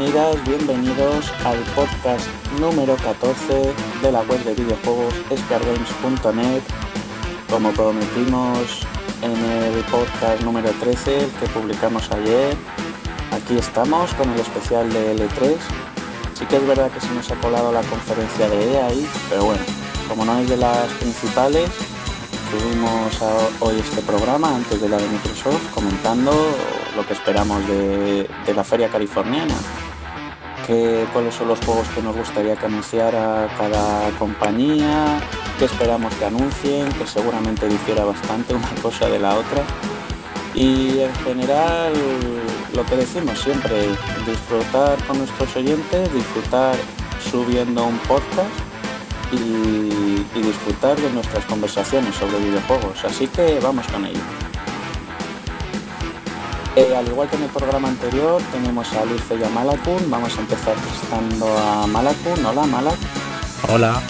Bienvenidas, bienvenidos al podcast número 14 de la web de videojuegos ScarGames.net. Como prometimos en el podcast número 13, el que publicamos ayer, aquí estamos con el especial de L3. Sí que es verdad que se nos ha colado la conferencia de EA ahí, pero bueno, como no es de las principales, tuvimos hoy este programa antes de la de Microsoft comentando lo que esperamos de, la feria californiana, cuáles son los juegos que nos gustaría que anunciara cada compañía, qué esperamos que anuncien, que seguramente difiera bastante una cosa de la otra. Y en general lo que decimos siempre, disfrutar con nuestros oyentes, disfrutar subiendo un podcast y, disfrutar de nuestras conversaciones sobre videojuegos. Así que vamos con ello. Eh, al igual que en el programa anterior, tenemos a Luis y a Malakun. Vamos a empezar presentando a Malakun. Hola, Malak. Hola.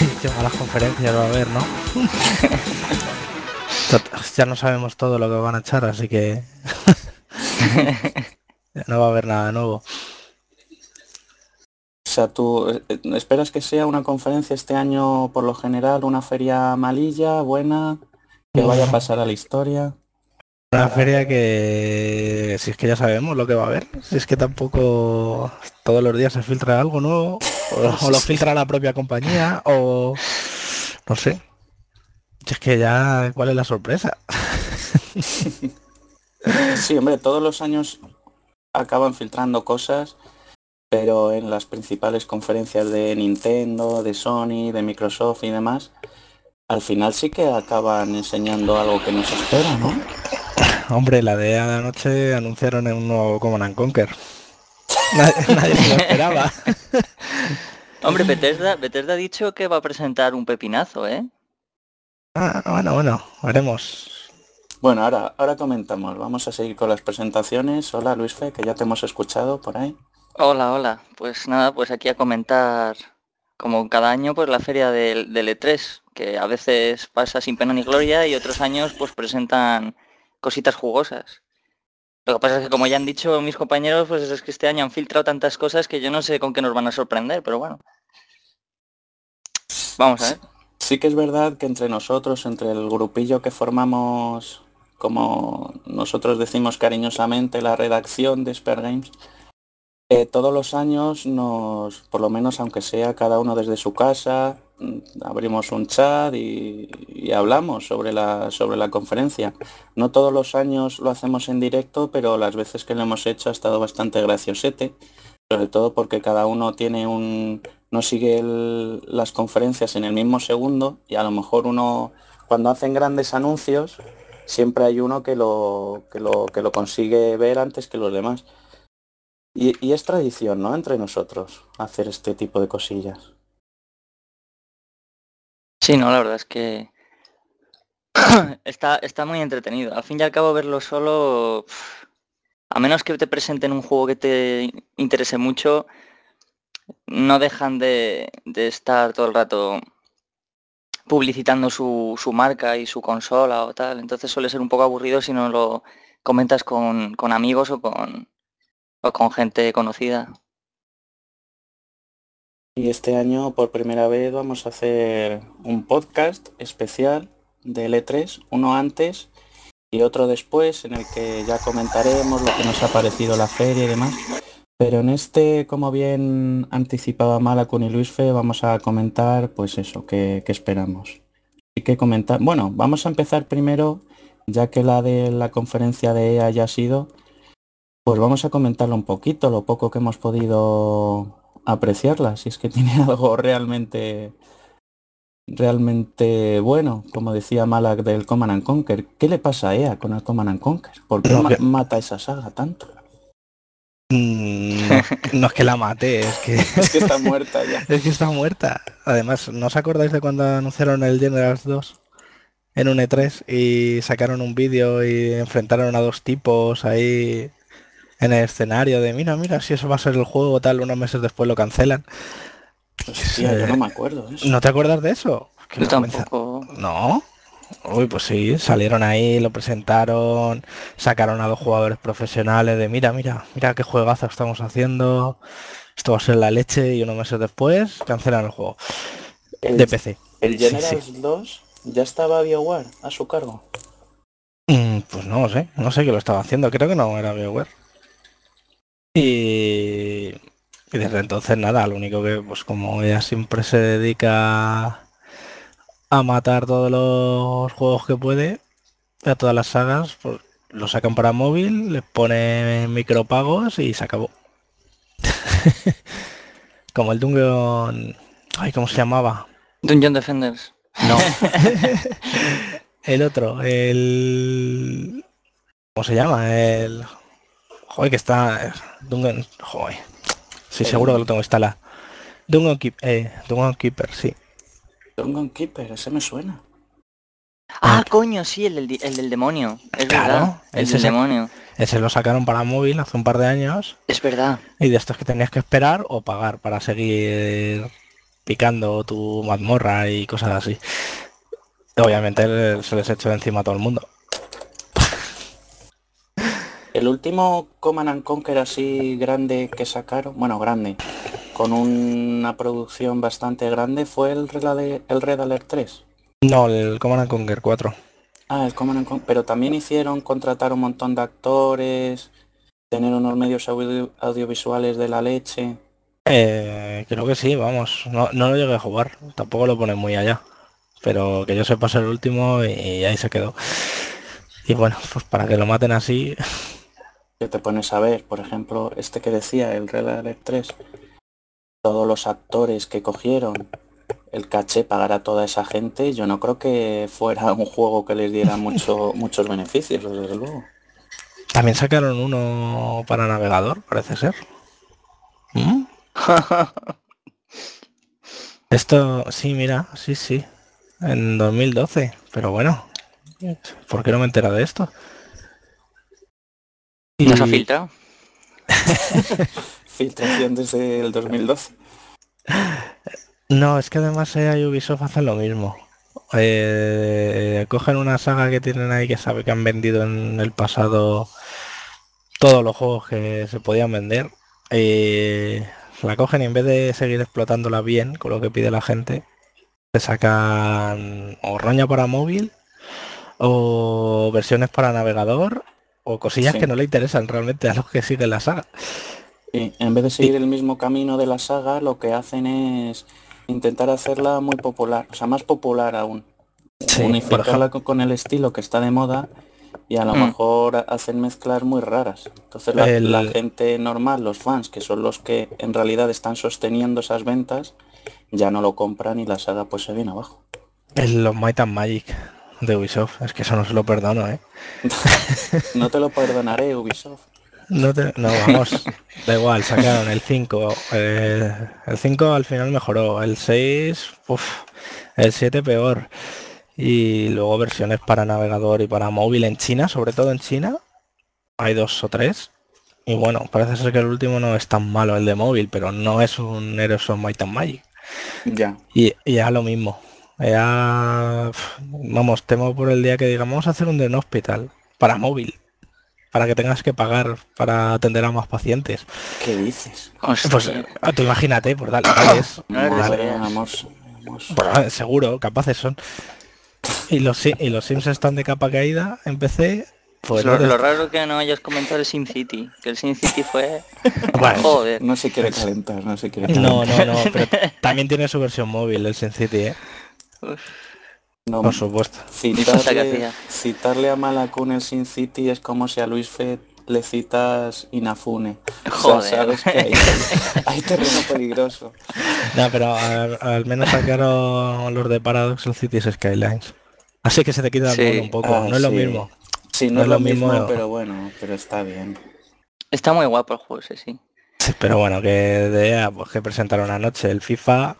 Qué malas conferencias va a haber, ¿no? ya no sabemos todo lo que van a echar, así que no va a haber nada nuevo. O sea, ¿tú eh, esperas que sea una conferencia este año por lo general, una feria malilla, buena, que vaya a pasar a la historia? Una feria que, si es que ya sabemos lo que va a haber, si es que tampoco todos los días se filtra algo nuevo, o, lo filtra la propia compañía, o no sé. Si es que ya, ¿cuál es la sorpresa? Sí, hombre, todos los años acaban filtrando cosas pero en las principales conferencias de Nintendo, de Sony, de Microsoft y demás, al final sí que acaban enseñando algo que nos espera, ¿no? Hombre, la de anoche anunciaron un nuevo Command Conquer. Nadie, se lo esperaba. Hombre, Bethesda, Bethesda ha dicho que va a presentar un pepinazo, ¿eh? Ah, bueno, bueno, veremos. Bueno, ahora, ahora comentamos. Vamos a seguir con las presentaciones. Hola Luis Fe, que ya te hemos escuchado por ahí. Hola, hola. Pues nada, pues aquí a comentar, como cada año, pues la feria del, E3, que a veces pasa sin pena ni gloria y otros años pues presentan cositas jugosas. Lo que pasa es que como ya han dicho mis compañeros, pues es que este año han filtrado tantas cosas que yo no sé con qué nos van a sorprender, pero bueno. Vamos a ver. Sí que es verdad que entre nosotros, entre el grupillo que formamos, como nosotros decimos cariñosamente, la redacción de Spare Games, eh, todos los años nos, por lo menos aunque sea cada uno desde su casa, mm, abrimos un chat y, hablamos sobre la, sobre la conferencia. No todos los años lo hacemos en directo, pero las veces que lo hemos hecho ha estado bastante graciosete, sobre todo porque cada uno tiene un, no sigue las conferencias en el mismo segundo y a lo mejor uno, cuando hacen grandes anuncios, siempre hay uno que lo, que lo, que lo consigue ver antes que los demás. Y, es tradición, ¿no? Entre nosotros hacer este tipo de cosillas. Sí, no, la verdad es que está, está muy entretenido. Al fin y al cabo verlo solo, a menos que te presenten un juego que te interese mucho, no dejan de, estar todo el rato publicitando su, su, marca y su consola o tal. Entonces suele ser un poco aburrido si no lo comentas con, con amigos o con, o con gente conocida. Y este año por primera vez vamos a hacer un podcast especial de L3, uno antes y otro después, en el que ya comentaremos lo que nos ha parecido la feria y demás. Pero en este, como bien anticipaba Malacun y Luis Fe, vamos a comentar pues eso, que, esperamos. Y que comentar, bueno, vamos a empezar primero, ya que la de la conferencia de EA ya ha sido, pues vamos a comentarlo un poquito, lo poco que hemos podido apreciarla, si es que tiene algo realmente realmente bueno, como decía Malak del Command and Conquer. ¿Qué le pasa a EA con el Command and Conquer? ¿Por qué mata esa saga tanto? Mm, no, es que la mate, es que... es que está muerta ya. es que está muerta. Además, ¿no os acordáis de cuando anunciaron el Generals 2 en un E3 y sacaron un vídeo y enfrentaron a dos tipos ahí en el escenario de mira, mira, si eso va a ser el juego, tal, unos meses después lo cancelan. Hostia, yo no me acuerdo ¿No te acuerdas de eso? yo tampoco. ¿No? Uy, pues sí, salieron ahí, lo presentaron, sacaron a dos jugadores profesionales de mira, mira, mira qué juegazo estamos haciendo, esto va a ser la leche y unos meses después cancelan el juego El, de PC. el Generals sí. 2 ya estaba BioWare a su cargo. Mm, Pues no sé, no sé qué lo estaba haciendo, creo que no era BioWare. Y, y desde entonces nada, lo único que pues como ella siempre se dedica a matar todos los juegos que puede, a todas las sagas, pues lo sacan para móvil, les pone micropagos y se acabó. Como el Dungeon... Ay, ¿cómo se llamaba? Dungeon Defenders. No. el otro, el... ¿Cómo se llama? El... Joder, que está... Dungeon... Joder. Sí, seguro que lo tengo instalado. Dungeon, Keep... eh, Dungeon Keeper, sí. Dungeon Keeper, ese me suena. Ah, coño, sí, el del, el del demonio. Es Claro, verdad. El ese del es el- demonio. Ese lo sacaron para móvil hace un par de años. Es verdad. Y de estos que tenías que esperar o pagar para seguir picando tu mazmorra y cosas así. Obviamente se les echó encima a todo el mundo. El último Command and Conquer así grande que sacaron, bueno, grande, con una producción bastante grande fue el Red Alert, el Red Alert 3. No, el Command and Conquer 4. Ah, el Command and Conquer, pero también hicieron contratar un montón de actores, tener unos medios audio- audiovisuales de la leche. Eh, creo que sí, vamos. No, no lo llegué a jugar. Tampoco lo ponen muy allá. Pero que yo sepa ser el último y, y ahí se quedó. Y bueno, pues para que lo maten así, Que te pones a ver, por ejemplo, este que decía, el Red Alert 3, todos los actores que cogieron, el caché pagar a toda esa gente, yo no creo que fuera un juego que les diera mucho, muchos beneficios, desde luego. también sacaron uno para navegador, parece ser. ¿Mm? Esto, sí, mira, sí, sí. En 2012. Pero bueno, ¿por qué no me he enterado de esto? Nos ha filtrado. Filtración desde el 2012. No, es que además EA y Ubisoft hacen lo mismo. Eh, cogen una saga que tienen ahí que sabe que han vendido en el pasado todos los juegos que se podían vender. eh, la cogen y en vez de seguir explotándola bien con lo que pide la gente, se sacan o roña para móvil o versiones para navegador o cosillas Sí. que no le interesan realmente a los que siguen la saga. Y en vez de seguir el mismo camino de la saga, lo que hacen es intentar hacerla muy popular, o sea, más popular aún. Unificarla con, el estilo que está de moda y a lo Mm. mejor hacen mezclas muy raras. Entonces la, El- la gente normal, los fans, que son los que en realidad están sosteniendo esas ventas, ya no lo compran y la saga pues se viene abajo. El los Might and Magic de Ubisoft, es que eso no se lo perdono, ¿eh? No te lo perdonaré, Ubisoft. No, te- no, vamos, da igual, sacaron el 5. eh, el 5 al final mejoró, el 6, uf, el 7 peor. Y luego versiones para navegador y para móvil en China, sobre todo en China. Hay dos o tres. Y bueno, parece ser que el último no es tan malo, el de móvil, pero no es un Heroes of Might and Magic. Ya. Y, y ya lo mismo. Ya, vamos, temo por el día que digamos vamos a hacer un Den Hospital para móvil. Para que tengas que pagar para atender a más pacientes. ¿Qué dices? Pues eh, tú imagínate, pues dale, dale. vamos. Pues, eh, seguro, capaces son. Y los, y los Sims están de capa caída en PC. Pues lo, no te- lo raro que no hayas comentado el Sin City. Que el Sin City fue... Bueno, Joder. No se quiere calentar, no se quiere calentar. no, no, no, pero también tiene su versión móvil el Sin City, No, por supuesto. Citarle, citarle a Malakun el Sin City es como si a Luis Fed le citas Inafune. O sea, Joder. sabes que hay, hay terreno peligroso. No, pero al, al menos sacaron los de Paradox el Cities Skylines. Así que se te quita el Sí. mono un poco. Ah, no es lo mismo. Sí, no, es lo mismo, pero bueno, pero está bien. Está muy guapo el juego sí. Sí, Pero bueno, que de pues que presentaron anoche el FIFA,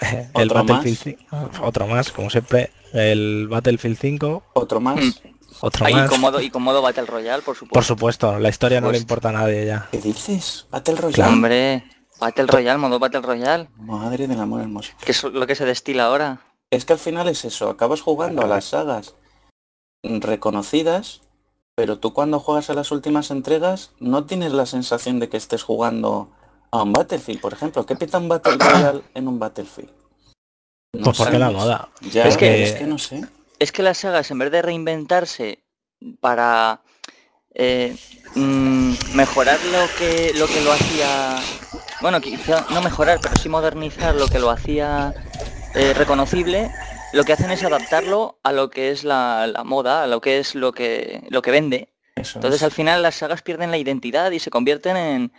el ¿Otro Battlefield 5, otro más, como siempre, el Battlefield 5, Otro más. Mm. otro Ah, y, más. con modo, y con modo Battle Royale, por supuesto. Por supuesto, la historia no le importa a nadie ya. ¿Qué dices? Battle Royale. Claro. Hombre, Battle Royale, modo Battle Royale. Madre del amor hermoso. Que es lo que se destila ahora. es que al final es eso, acabas jugando a las sagas reconocidas, pero tú cuando juegas a las últimas entregas no tienes la sensación de que estés jugando a un Battlefield, por ejemplo. ¿Qué pita un Battle Royale en un Battlefield? No pues porque la moda. Ya, es que, es que no sé. Es que las sagas, en vez de reinventarse para eh, mm, mejorar lo que lo que lo hacía bueno quizá no mejorar pero sí modernizar lo que lo hacía eh, reconocible lo que hacen es adaptarlo a lo que es la, moda a lo que es lo que lo que vende entonces al final las sagas pierden la identidad y se convierten en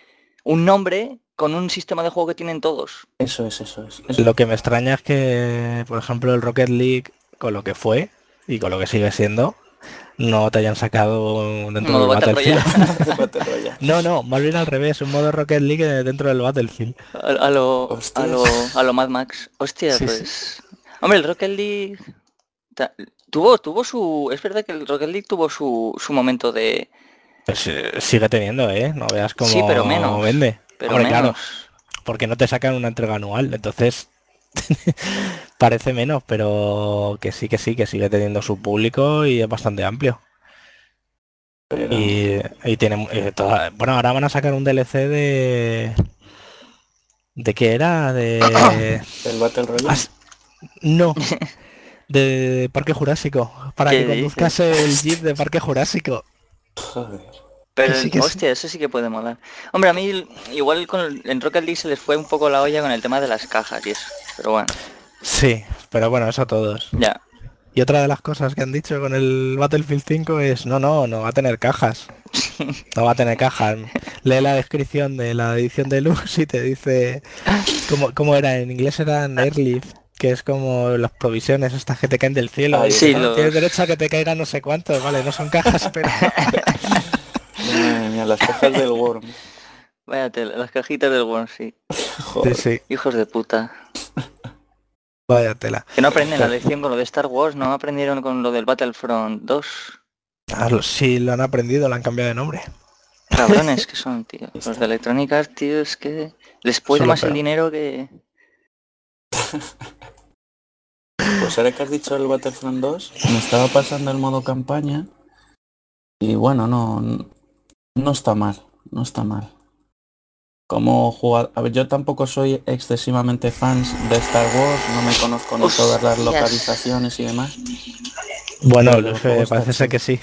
un nombre con un sistema de juego que tienen todos. Eso es eso es lo que me extraña es que por ejemplo el Rocket League con lo que fue y con lo que sigue siendo no te hayan sacado dentro del Battlefield. no, no, más bien al revés, un modo Rocket League dentro del Battlefield. A, lo, a, lo, a lo Mad Max. Hostia, pues... Hombre, el Rocket League tuvo, tuvo su... Es verdad que el Rocket League tuvo su, su momento de... Pues, eh, sigue teniendo, ¿eh? No veas cómo sí, pero menos, vende. Pero menos. Claro, porque no te sacan una entrega anual, entonces Parece menos, pero que sí, que sí, que sigue teniendo su público y es bastante amplio. Y, tiene eh, bueno ahora van a sacar un DLC de de qué era de el Battle Royale no de Parque Jurásico para que conduzcas el jeep de Parque Jurásico pero hostia, eso sí que puede molar. Hombre, a mí igual con, en Rocket League se les fue un poco la olla con el tema de las cajas y eso. Pero bueno. Sí, pero bueno, eso a todos. Ya. Y otra de las cosas que han dicho con el Battlefield 5 es, no, no, no va a tener cajas. No va a tener cajas. Lee la descripción de la edición de luz y te dice cómo, era. En inglés eran Airlift, que es como las provisiones estas que te caen del cielo. sí, Tienes derecho a que te caigan no sé cuántos, vale, no son cajas, pero... las cajas del Worm. Váyate, las cajitas del Worm, sí. Sí, sí. Hijos de puta. Vaya tela. Que no aprenden la lección con lo de Star Wars, ¿no aprendieron con lo del Battlefront 2? Ah, sí, lo han aprendido, lo han cambiado de nombre. Cabrones que son, tío. Los de electrónica, tío, es que les puede más el dinero que... Pues ahora que has dicho el Battlefront 2, me estaba pasando el modo campaña y bueno, no, no está mal, no está mal. Como jugar, a ver, yo tampoco soy excesivamente fans de Star Wars, no me conozco ni todas las localizaciones y demás. Bueno, parece ser que sí,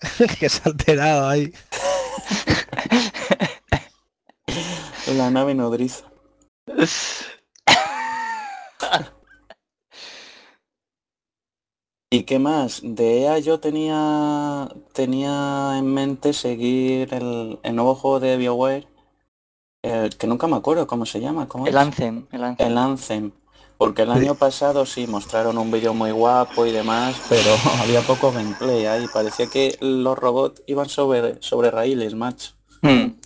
que se ha alterado ahí. La nave nodriza. ¿Y qué más? De EA yo tenía tenía en mente seguir el, el nuevo juego de BioWare el que nunca me acuerdo cómo se llama. ¿cómo el, Anthem, el Anthem. Porque el año pasado sí mostraron un vídeo muy guapo y demás, pero había poco gameplay ahí. Parecía que los robots iban sobre, sobre raíles, macho. Hmm.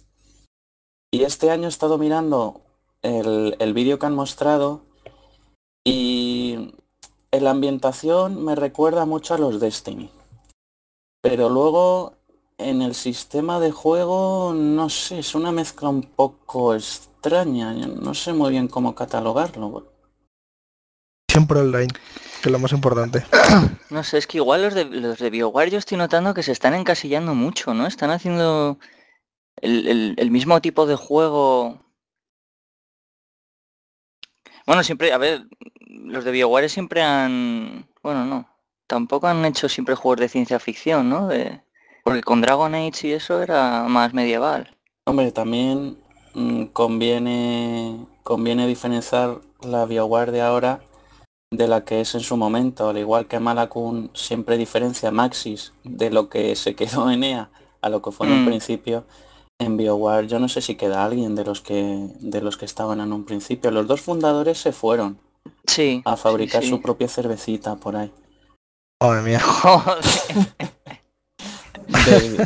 Y este año he estado mirando el, el vídeo que han mostrado y en la ambientación me recuerda mucho a los Destiny. Pero luego en el sistema de juego, no sé, es una mezcla un poco extraña. No sé muy bien cómo catalogarlo. Siempre online, que es lo más importante. No sé, es que igual los de, los de BioWare yo estoy notando que se están encasillando mucho, ¿no? Están haciendo el, mismo tipo de juego. Bueno, siempre, a ver, los de BioWare siempre han... Bueno, no. Tampoco han hecho siempre juegos de ciencia ficción, ¿no? De... Porque con Dragon Age y eso era más medieval. Hombre, también mm, conviene, conviene diferenciar la BioWare de ahora de la que es en su momento, al igual que Malakun siempre diferencia Maxis de lo que se quedó en EA a lo que fue en un mm. principio. En BioWare yo no sé si queda alguien de los que de los que estaban en un principio. Los dos fundadores se fueron sí, a fabricar su propia cervecita por ahí. Madre mía.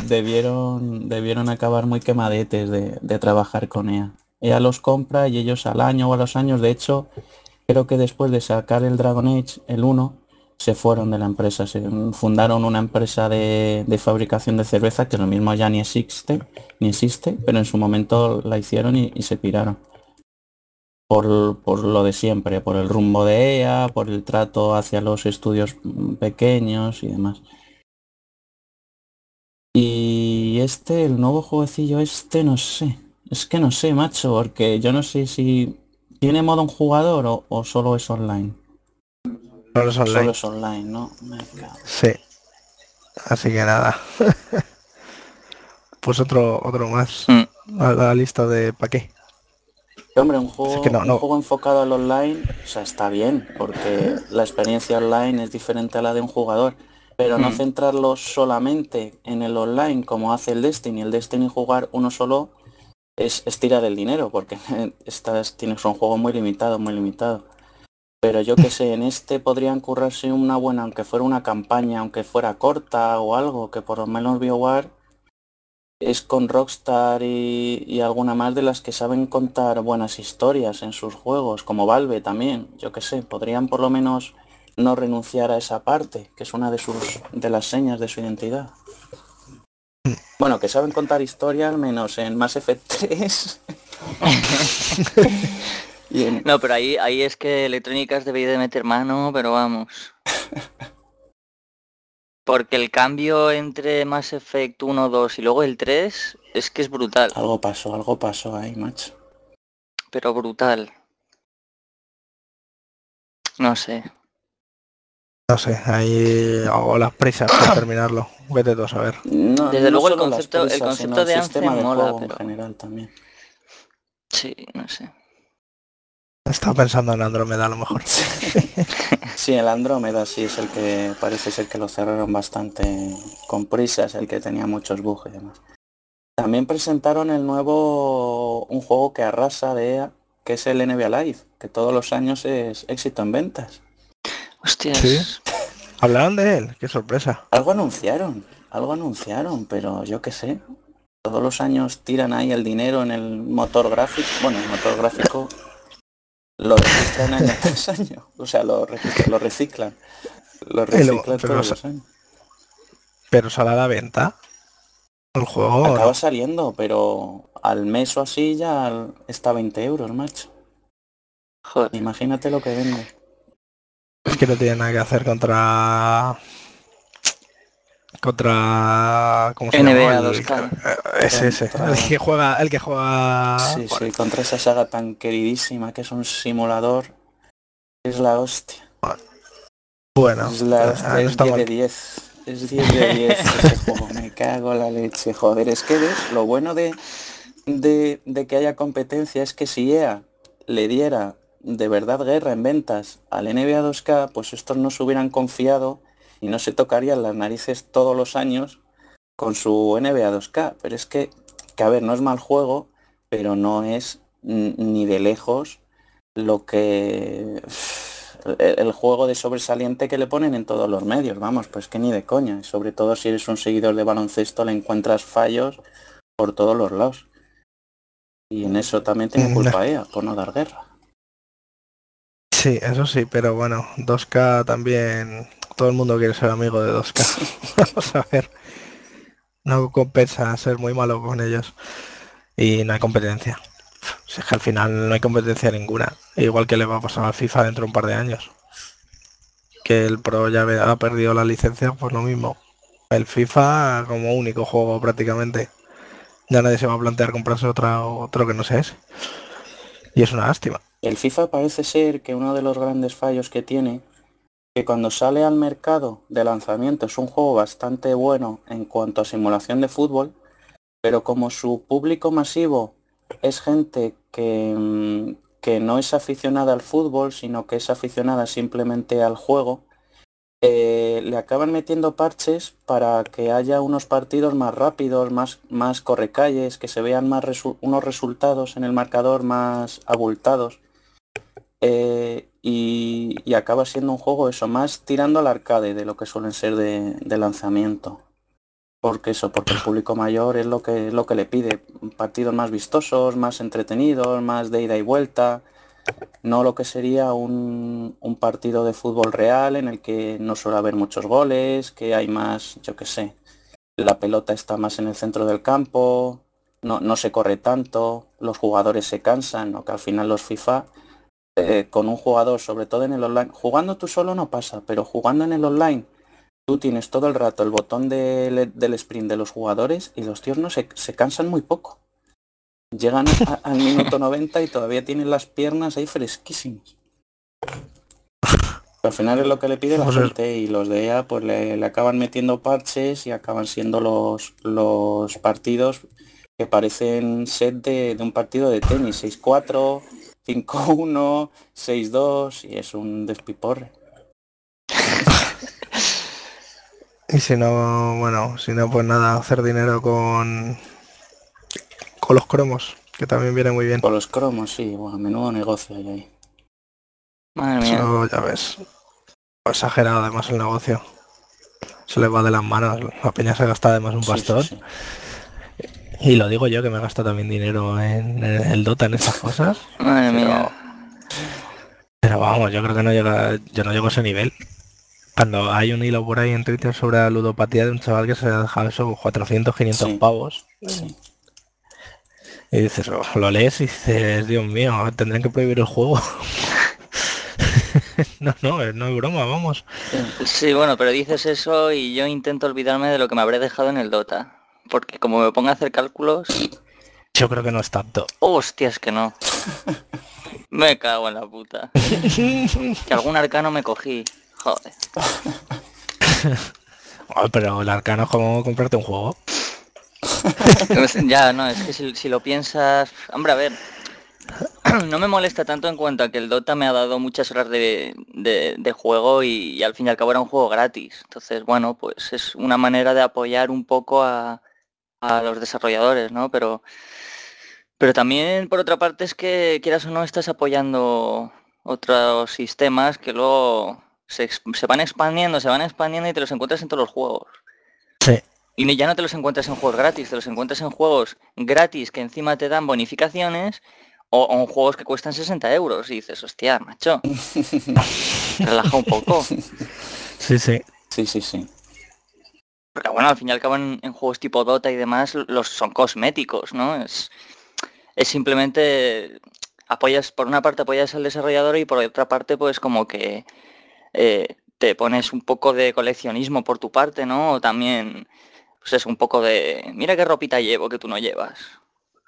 debieron, debieron acabar muy quemadetes de, trabajar con ella. Ella los compra y ellos al año o a los años, de hecho, creo que después de sacar el Dragon Age, el 1, se fueron de la empresa, se fundaron una empresa de, fabricación de cerveza que lo mismo ya ni existe, ni existe, pero en su momento la hicieron y, se piraron. por, por lo de siempre, por el rumbo de ella, por el trato hacia los estudios pequeños y demás. Y este, el nuevo jueguecillo este, no sé. Es que no sé, macho, porque yo no sé si tiene modo un jugador o solo es online. Solo es online. Solo es online, ¿no? Me. Sí. Así que nada. pues otro otro más Mm. a la lista de pa' qué. Hombre, un juego, que no, un no. juego enfocado al online, o sea, está bien, porque la experiencia online es diferente a la de un jugador, pero no Mm. centrarlo solamente en el online como hace el Destiny. El Destiny jugar uno solo es, es tirar el dinero, porque estás, tienes un juego muy limitado, muy limitado. Pero yo que sé, en este podrían currarse una buena, aunque fuera una campaña, aunque fuera corta o algo, que por lo menos BioWare es con Rockstar y, alguna más de las que saben contar buenas historias en sus juegos, como Valve también, yo que sé, podrían por lo menos no renunciar a esa parte, que es una de sus de las señas de su identidad. Bueno, que saben contar historias menos en Mass Effect 3. y en- No, pero ahí, ahí es que Electrónicas debería de meter mano, pero vamos. Porque el cambio entre Mass Effect 1, 2 y luego el 3 es que es brutal, algo pasó, algo pasó ahí, macho. pero brutal. No sé. No sé, ahí hago las prisas para terminarlo. Vete tú a saber. No, Desde no luego el concepto- el concepto de el sistema Anthem de mola, pero- en general también. Sí, no sé. Estaba pensando en Andrómeda a lo mejor. Sí, el Andrómeda sí es el que parece ser que lo cerraron bastante con prisas, el que tenía muchos bugs y demás. También presentaron el nuevo, un juego que arrasa de EA, que es el NBA Live, que todos los años es éxito en ventas. Hostias. Sí. Hablaron de él, qué sorpresa. Algo anunciaron, algo anunciaron, pero yo qué sé. Todos los años tiran ahí el dinero en el motor gráfico. Bueno, el motor gráfico lo registran año tras año. O sea, lo, registran, lo reciclan. Lo Y luego- reciclan pero todos los años. Pero sale a la venta. El juego. ¿o Acaba no? saliendo, pero al mes o así ya está 20 euros, macho. Joder. Imagínate lo que vende. Es que no tiene nada que hacer contra. Contra. ¿Cómo se NBA llama? El- 2K. eh, Ese, ese. Contra- El que juega. El que juega. Sí, sí, contra esa saga tan queridísima que es un simulador. Es la hostia. Bueno, es la eh, hostia. ahí no Es está 10 de mal. 10. Es 10 de 10 ese juego. Me cago la leche. Joder, es que ves, lo bueno de, de, de que haya competencia es que si EA le diera de verdad guerra en ventas al NBA 2K, pues estos no se hubieran confiado y no se tocarían las narices todos los años con su NBA 2K. Pero es que, que a ver, no es mal juego, pero no es ni de lejos lo que el, juego de sobresaliente que le ponen en todos los medios, vamos, pues que ni de coña. Y sobre todo si eres un seguidor de baloncesto le encuentras fallos por todos los lados. Y en eso también tiene Mm, culpa ella, por no dar guerra. Sí, eso sí, pero bueno, 2K también. Todo el mundo quiere ser amigo de 2K. Vamos a ver. No compensa ser muy malo con ellos. Y no hay competencia. Si es que al final no hay competencia ninguna. Igual que le va a pasar al FIFA dentro de un par de años. Que el Pro ya ha perdido la licencia, pues lo mismo. El FIFA como único juego prácticamente. Ya nadie se va a plantear comprarse otra, otro que no sea ese. Y es una lástima. El FIFA parece ser que uno de los grandes fallos que tiene, que cuando sale al mercado de lanzamiento es un juego bastante bueno en cuanto a simulación de fútbol, pero como su público masivo es gente que, mm, que no es aficionada al fútbol, sino que es aficionada simplemente al juego, eh, le acaban metiendo parches para que haya unos partidos más rápidos, más, más correcalles, que se vean más resu- unos resultados en el marcador más abultados. Eh, y, y acaba siendo un juego eso, más tirando al arcade de lo que suelen ser de, de lanzamiento. Porque eso, porque el público mayor es lo que, es lo que le pide. Partidos más vistosos, más entretenidos, más de ida y vuelta. No lo que sería un, un partido de fútbol real en el que no suele haber muchos goles, que hay más, yo qué sé, la pelota está más en el centro del campo, no, no se corre tanto, los jugadores se cansan, ¿no? que al final los FIFA eh, con un jugador, sobre todo en el online. Jugando tú solo no pasa, pero jugando en el online, tú tienes todo el rato el botón del sprint de los jugadores y los tíos no se, se cansan muy poco. Llegan al minuto 90 y todavía tienen las piernas ahí fresquísimas. Al final es lo que le pide la gente y los de EA pues le, acaban metiendo parches y acaban siendo los, los partidos que parecen set de, de un partido de tenis, 6-4, 5-1, 6-2 y es un despiporre. y si no, bueno, si no pues nada, hacer dinero con con los cromos, que también viene muy bien. Con los cromos, sí, bueno, menudo negocio hay ahí. Madre mía. Eso, ya ves. Exagerado además el negocio. Se le va de las manos. La peña se gasta además un sí. Y lo digo yo que me gasto también dinero en, el Dota en esas cosas. Madre pero, mía. Pero vamos, yo creo que no llega, yo no llego a ese nivel. Cuando hay un hilo por ahí en Twitter sobre la ludopatía de un chaval que se ha dejado eso 400, 500 pavos. Y dices, oh, lo lees y dices, Dios mío, tendrán que prohibir el juego. no, no, no es broma, vamos. Sí, bueno, pero dices eso y yo intento olvidarme de lo que me habré dejado en el Dota. Porque como me ponga a hacer cálculos... Yo creo que no es tanto. Hostias que no. me cago en la puta. que algún arcano me cogí. Joder. oh, pero el arcano es como comprarte un juego. ya, no, es que si, si, lo piensas... Hombre, a ver, no me molesta tanto en cuanto a que el Dota me ha dado muchas horas de, de, de juego y, y, al fin y al cabo era un juego gratis. Entonces, bueno, pues es una manera de apoyar un poco a, a los desarrolladores, ¿no? Pero, pero también, por otra parte, es que quieras o no, estás apoyando otros sistemas que luego se, se van expandiendo, se van expandiendo y te los encuentras en todos los juegos. Sí. Y ya no te los encuentras en juegos gratis, te los encuentras en juegos gratis que encima te dan bonificaciones o, o en juegos que cuestan 60 euros. Y dices, hostia, macho, relaja un poco. Sí, sí. Sí, sí, sí. Pero bueno, al fin y al cabo en, en juegos tipo Dota y demás los son cosméticos, ¿no? Es, es simplemente apoyas, por una parte apoyas al desarrollador y por otra parte pues como que eh, te pones un poco de coleccionismo por tu parte, ¿no? O también pues es un poco de, mira qué ropita llevo que tú no llevas.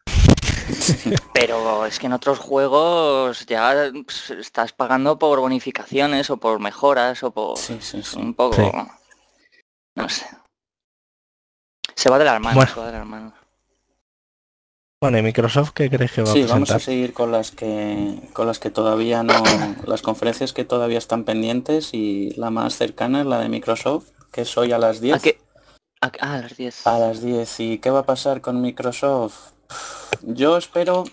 Pero es que en otros juegos ya pues, estás pagando por bonificaciones o por mejoras o por sí, sí, sí. un poco... No sé. Se va de las manos, Bueno. se va de las manos. Bueno, ¿y Microsoft qué crees que va Sí, a vamos a presentar? seguir con las que con las que todavía no, las conferencias que todavía están pendientes y la más cercana es la de Microsoft, que es hoy a las 10. ¿A qué? A, ah, a las 10. A las 10. ¿Y qué va a pasar con Microsoft? Yo espero,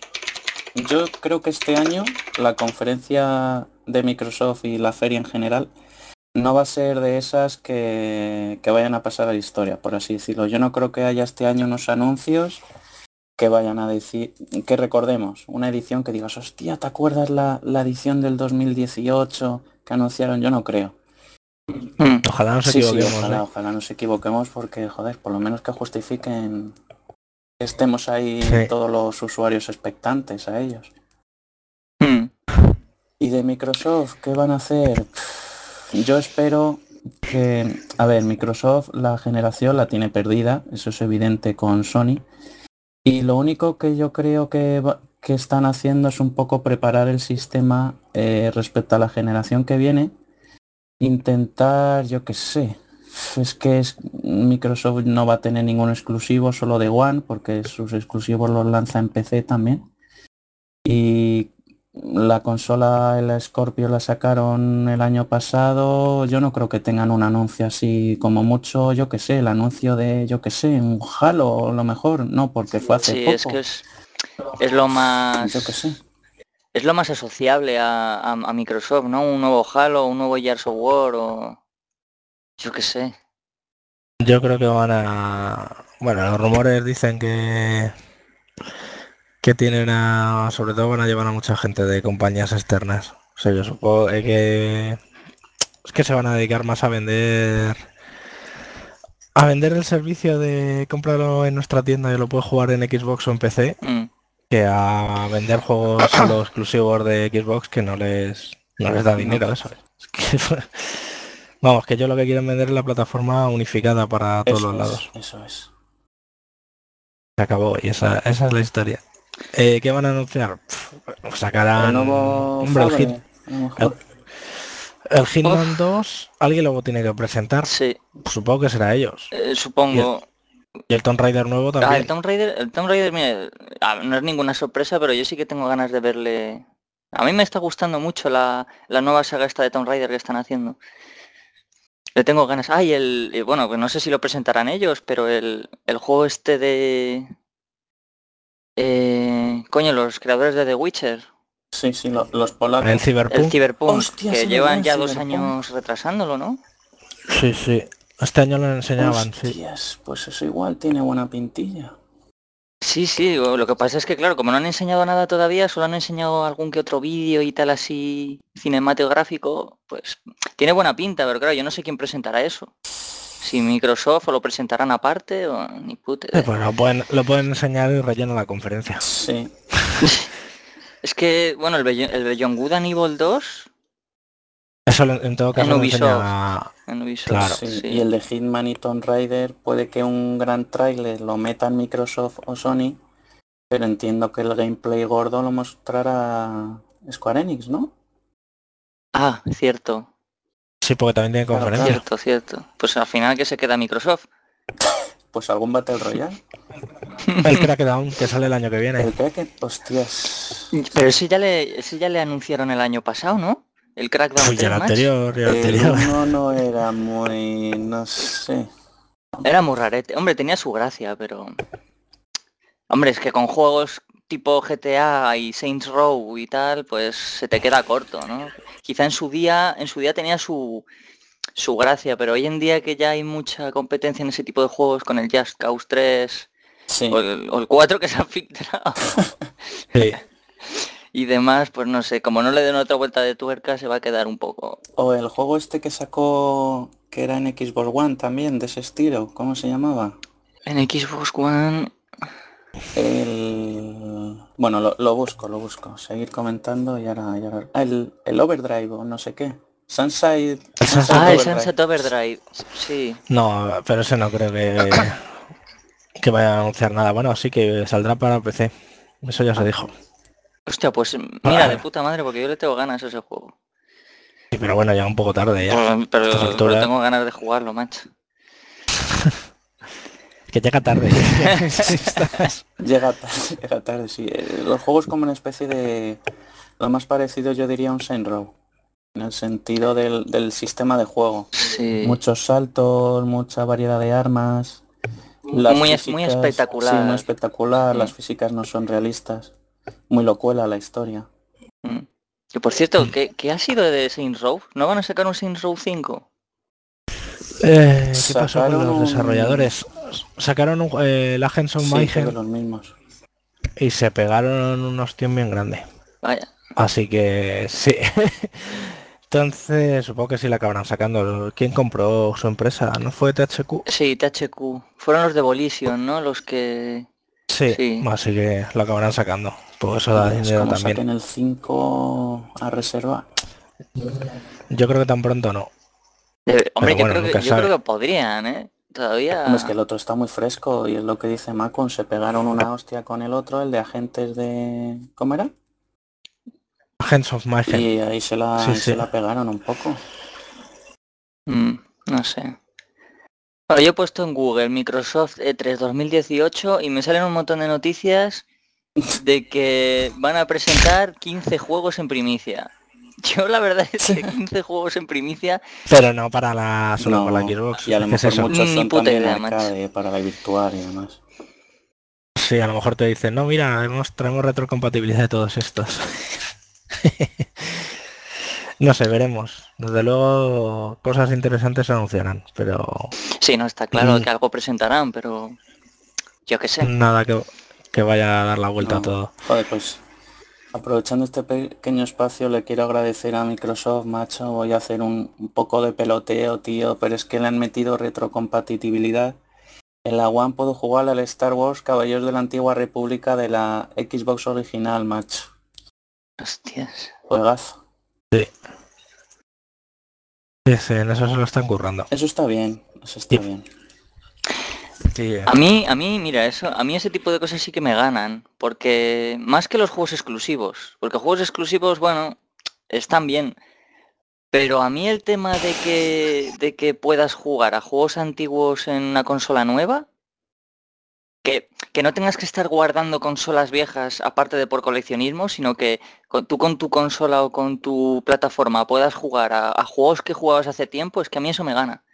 yo creo que este año la conferencia de Microsoft y la feria en general no va a ser de esas que, que vayan a pasar a la historia, por así decirlo. Yo no creo que haya este año unos anuncios que vayan a decir, que recordemos, una edición que digas, hostia, ¿te acuerdas la, la edición del 2018 que anunciaron? Yo no creo. Mm. Ojalá no se Sí, sí, equivoquemos. ojalá, ¿eh? ojalá nos equivoquemos porque, joder, por lo menos que justifiquen que estemos ahí Sí. todos los usuarios expectantes a ellos. Mm. ¿Y de Microsoft qué van a hacer? Yo espero que, a ver, Microsoft la generación la tiene perdida, eso es evidente con Sony. Y lo único que yo creo que, que están haciendo es un poco preparar el sistema eh, respecto a la generación que viene. Intentar, yo qué sé, es que es, Microsoft no va a tener ningún exclusivo solo de One, porque sus exclusivos los lanza en PC también. Y la consola, el Scorpio la sacaron el año pasado. Yo no creo que tengan un anuncio así como mucho, yo que sé, el anuncio de, yo que sé, un Halo a lo mejor, no, porque fue hace Sí, poco. es que es, es lo más... Yo que sé. Es lo más asociable a, a- a Microsoft, ¿no? Un nuevo Halo, un nuevo Gears of War o... Yo qué sé. Yo creo que van a... Bueno, los rumores dicen que... Que tienen a... Sobre todo van a llevar a mucha gente de compañías externas. O sea, yo supongo eh, que... Es que se van a dedicar más a vender... A vender el servicio de cómpralo en nuestra tienda y lo puedes jugar en Xbox o en PC. Mm. que a vender juegos solo exclusivos de Xbox que no les, no les da dinero eso. Es que, vamos, que yo lo que quiero vender es la plataforma unificada para todos Eso los es, lados. Eso es. Se acabó y esa, esa es la historia. Eh, ¿Qué van a anunciar? Pff, sacarán El nuevo hombre, el, Hit- mejor. el Hitman 2, alguien lo tiene que presentar. Sí, Supongo que será ellos. eh, supongo. Y el Tomb Raider nuevo Ah, también. el Tomb Raider, el Tomb Raider, mira, ah, no es ninguna sorpresa, pero yo sí que tengo ganas de verle. A mí me está gustando mucho la, la nueva saga esta de Tomb Raider que están haciendo. Le tengo ganas. Ah, y el. y bueno, pues no sé si lo presentarán ellos, pero el, el juego este de. Eh, coño, los creadores de The Witcher. Sí, sí, lo- los polacos. El Cyberpunk. El Cyberpunk, Hostia, que llevan ya dos Cyberpunk. años retrasándolo, ¿no? Sí, sí. Este año lo enseñaban, sí. Hostias, pues eso igual tiene buena pintilla. Sí, sí, lo que pasa es que claro, como no han enseñado nada todavía, solo han enseñado algún que otro vídeo y tal así cinematográfico, pues tiene buena pinta, pero claro, yo no sé quién presentará eso. Si Microsoft o lo presentarán aparte o ni puta idea. pues lo pueden, lo pueden enseñar y rellena la conferencia. Sí, Es que, bueno, el, Beyond- el Beyond Good and Evil 2 Eso lo- en todo caso En lo Ubisoft. enseña... en Ubisoft, Claro. sí. sí. Y el de Hitman y Tomb Raider puede que un gran tráiler lo metan Microsoft o Sony, pero entiendo que el gameplay gordo lo mostrará Square Enix, ¿no? Ah, cierto, Sí, porque también tiene Claro, conferencia. cierto, cierto. Pues al final que se queda Microsoft. Pues algún Battle Royale. El Crackdown, que sale el año que viene. El Kraken, hostias. Pero ese ya le, ese ya le anunciaron el año pasado, ¿no? El Crackdown Uy, 3, el anterior, el El anterior. uno no era muy... no sé. Era muy rarete. Hombre, tenía su gracia, pero... Hombre, es que con juegos tipo GTA y Saints Row y tal, pues se te queda corto, ¿no? Quizá en su día, en su día tenía su, su gracia, pero hoy en día que ya hay mucha competencia en ese tipo de juegos con el Just Cause 3 Sí, o el, o el 4 que se ha filtrado Sí. y demás, pues no sé, como no le den otra vuelta de tuerca se va a quedar un poco... o el juego este que sacó, que era en Xbox One también, de ese estilo, ¿cómo se llamaba? En Xbox One... El... Bueno, lo, lo busco, lo busco. Seguir comentando y ahora... y ahora- Ah, el, el Overdrive o no sé qué. Sunside... Sunset Ah, el Overdrive. Sunset Overdrive. Sí. No, pero ese no creo que, que vaya a anunciar nada. Bueno, sí que saldrá para PC. Eso ya se dijo. Hostia, pues mira, de puta madre, porque yo le tengo ganas a ese juego. Sí, pero bueno, ya un poco tarde ya. Pero, pero- pero tengo ganas de jugarlo, macho. Que llega tarde. Llega tarde, llega tarde, sí. Eh, Los juegos como una especie de... Lo más parecido yo diría a un Saint Row. En el sentido del, del sistema de juego. Sí. Muchos saltos, mucha variedad de armas. Las Muy es- muy espectacular. Sí, muy espectacular. Mm. Las físicas no son realistas. Muy locuela la historia. Mm. Que por cierto, ¿qué, qué ha sido de Saints Row? ¿No van a sacar un Saints Row 5? Eh, ¿Qué pasó con los un- desarrolladores? Sacaron un, eh, el Agents of Sí, los mismos. y se pegaron un ostión bien grande. Vaya. Así que sí. Entonces supongo que sí la acabarán sacando. ¿Quién compró su empresa? ¿No fue THQ? Sí, THQ. Fueron los de Volition, ¿no? Los que... Sí, Sí. así que lo acabarán sacando. Pues eso da Es dinero como también. el 5 a reserva. Yo creo que tan pronto no. Hombre, bueno, yo, creo que, yo creo que podrían, ¿eh? Todavía... Es que el otro está muy fresco y es lo que dice Macon. Se pegaron una hostia con el otro, el de agentes de... ¿Cómo era? Agents of Mayhem. Y ahí se la, Sí, se la pegaron un poco. Mm, no sé. Bueno, yo he puesto en Google Microsoft E E3 2018 y me salen un montón de noticias de que van a presentar 15 juegos en primicia. Yo la verdad es que 15 juegos en primicia, Pero no para la solo No, por la Xbox. y a lo ¿Qué es mejor eso? muchos son puta también idea, arcade para la virtual y demás. Sí, a lo mejor te dicen, no, mira, hemos, traemos retrocompatibilidad de todos estos. no sé, veremos. Desde luego cosas interesantes se anunciarán, pero sí, no está claro Mm. que algo presentarán, pero yo qué sé. nada que, que vaya a dar la vuelta a todo. Joder, pues aprovechando este pequeño espacio le quiero agradecer a Microsoft, macho. Voy a hacer un, un poco de peloteo, tío, pero es que le han metido retrocompatibilidad En la One puedo jugar al Star Wars Caballeros de la Antigua República de la Xbox original, macho. Hostias. Juegazo. Sí. Sí, sí, en eso se lo están currando. Eso está bien, eso está Sí. bien. A mí, a mí, mira, eso, a mí ese tipo de cosas sí que me ganan, porque más que los juegos exclusivos, porque juegos exclusivos, bueno, están bien, pero a mí el tema de que, de que puedas jugar a juegos antiguos en una consola nueva, que, que no tengas que estar guardando consolas viejas aparte de por coleccionismo, sino que con- tú con tu consola o con tu plataforma puedas jugar a, a juegos que jugabas hace tiempo, es que a mí eso me gana.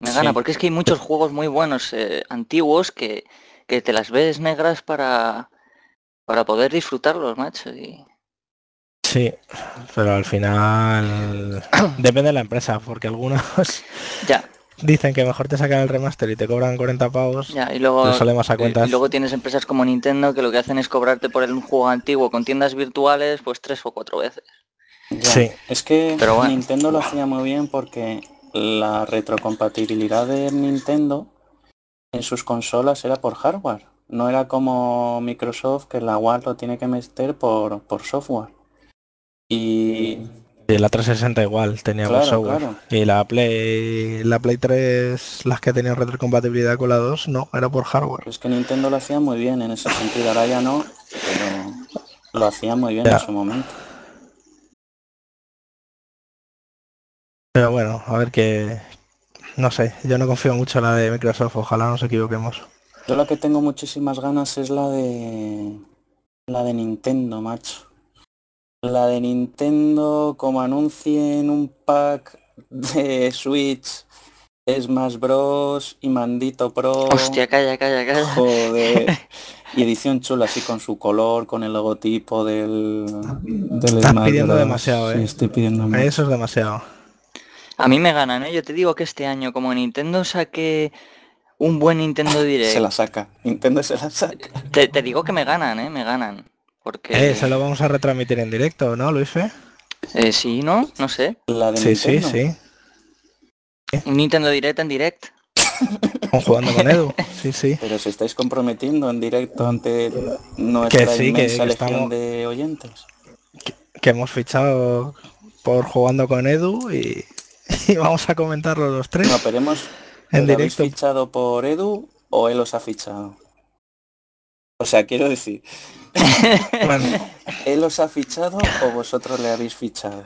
Me gana, Sí. porque es que hay muchos juegos muy buenos eh, antiguos que, que te las ves negras para, para poder disfrutarlos, macho. Y... sí, pero al final depende de la empresa, porque algunos Ya, dicen que mejor te sacan el remaster y te cobran 40 pavos. ya. Y luego, sale más a y- cuentas. y luego tienes empresas como Nintendo que lo que hacen es cobrarte por el juego antiguo con tiendas virtuales pues tres o cuatro veces. Ya. Sí. Es que Pero bueno. Nintendo lo hacía muy bien porque la retrocompatibilidad de Nintendo en sus consolas era por hardware. No era como Microsoft que la One lo tiene que meter por, por software. Y Y la 360 igual tenía claro, software. claro. Y la Play, la Play 3, las que tenían retrocompatibilidad con la 2, no, era por hardware. Es que Nintendo lo hacía muy bien en ese sentido. Ahora ya no, pero lo hacía muy bien Ya. en su momento. Pero bueno, a ver que... No sé, yo no confío mucho en la de Microsoft, ojalá nos equivoquemos. Yo la que tengo muchísimas ganas es la de la de Nintendo, macho. La de Nintendo, como anuncien un pack de Switch, Smash Bros y Mandito Pro. Hostia, calla, calla, calla. Joder. Y edición chula, así con su color, con el logotipo del, del Estás Smash pidiendo Bros. demasiado, Sí, ¿eh? estoy pidiendo. Eso es demasiado. A mí me ganan, ¿eh? Yo te digo que este año, como Nintendo saque un buen Nintendo Direct, Se la saca. Nintendo se la saca. te, te digo que me ganan, ¿eh? Me ganan. Porque... Eh, se lo vamos a retransmitir en directo, ¿no, Luis Fe? Eh, sí, ¿no? No sé. La de Sí, sí, Nintendo. sí. Un Nintendo Direct en direct. Jugando con Edu. Sí, sí. Pero se estáis comprometiendo en directo ante nuestra Que sí, que- inmensa que legión estamos- de oyentes. Que hemos fichado por jugando con Edu y, y vamos a comentarlo los tres. No, pero hemos En ¿lo habéis directo. fichado por Edu o él os ha fichado? O sea, quiero decir, Bueno, ¿él os ha fichado o vosotros le habéis fichado?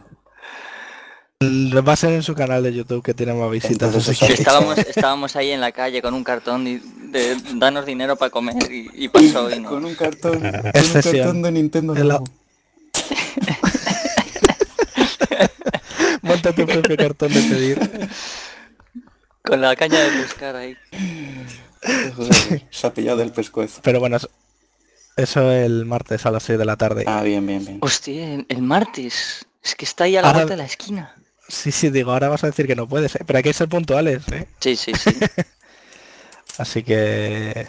va a ser en su canal de YouTube que tiene más visitas. Entonces estábamos, estábamos ahí en la calle con un cartón y- de danos dinero para comer y, y pasó y no. Con un cartón, con un cartón de Nintendo. En la- nuevo. Monta tu propio cartón de pedir. Con la caña de pescar ahí. Se ha pillado del pescuezo. Pero bueno, eso- el martes a las 6 de la tarde. Ah, bien, bien, bien. Hostia, el, el martes. Es que está ahí a la Ahora- vuelta de la esquina. Sí, sí, digo, ahora vas a decir que no puedes, ¿eh? pero hay que ser puntuales, ¿eh? Sí, sí, sí. Así que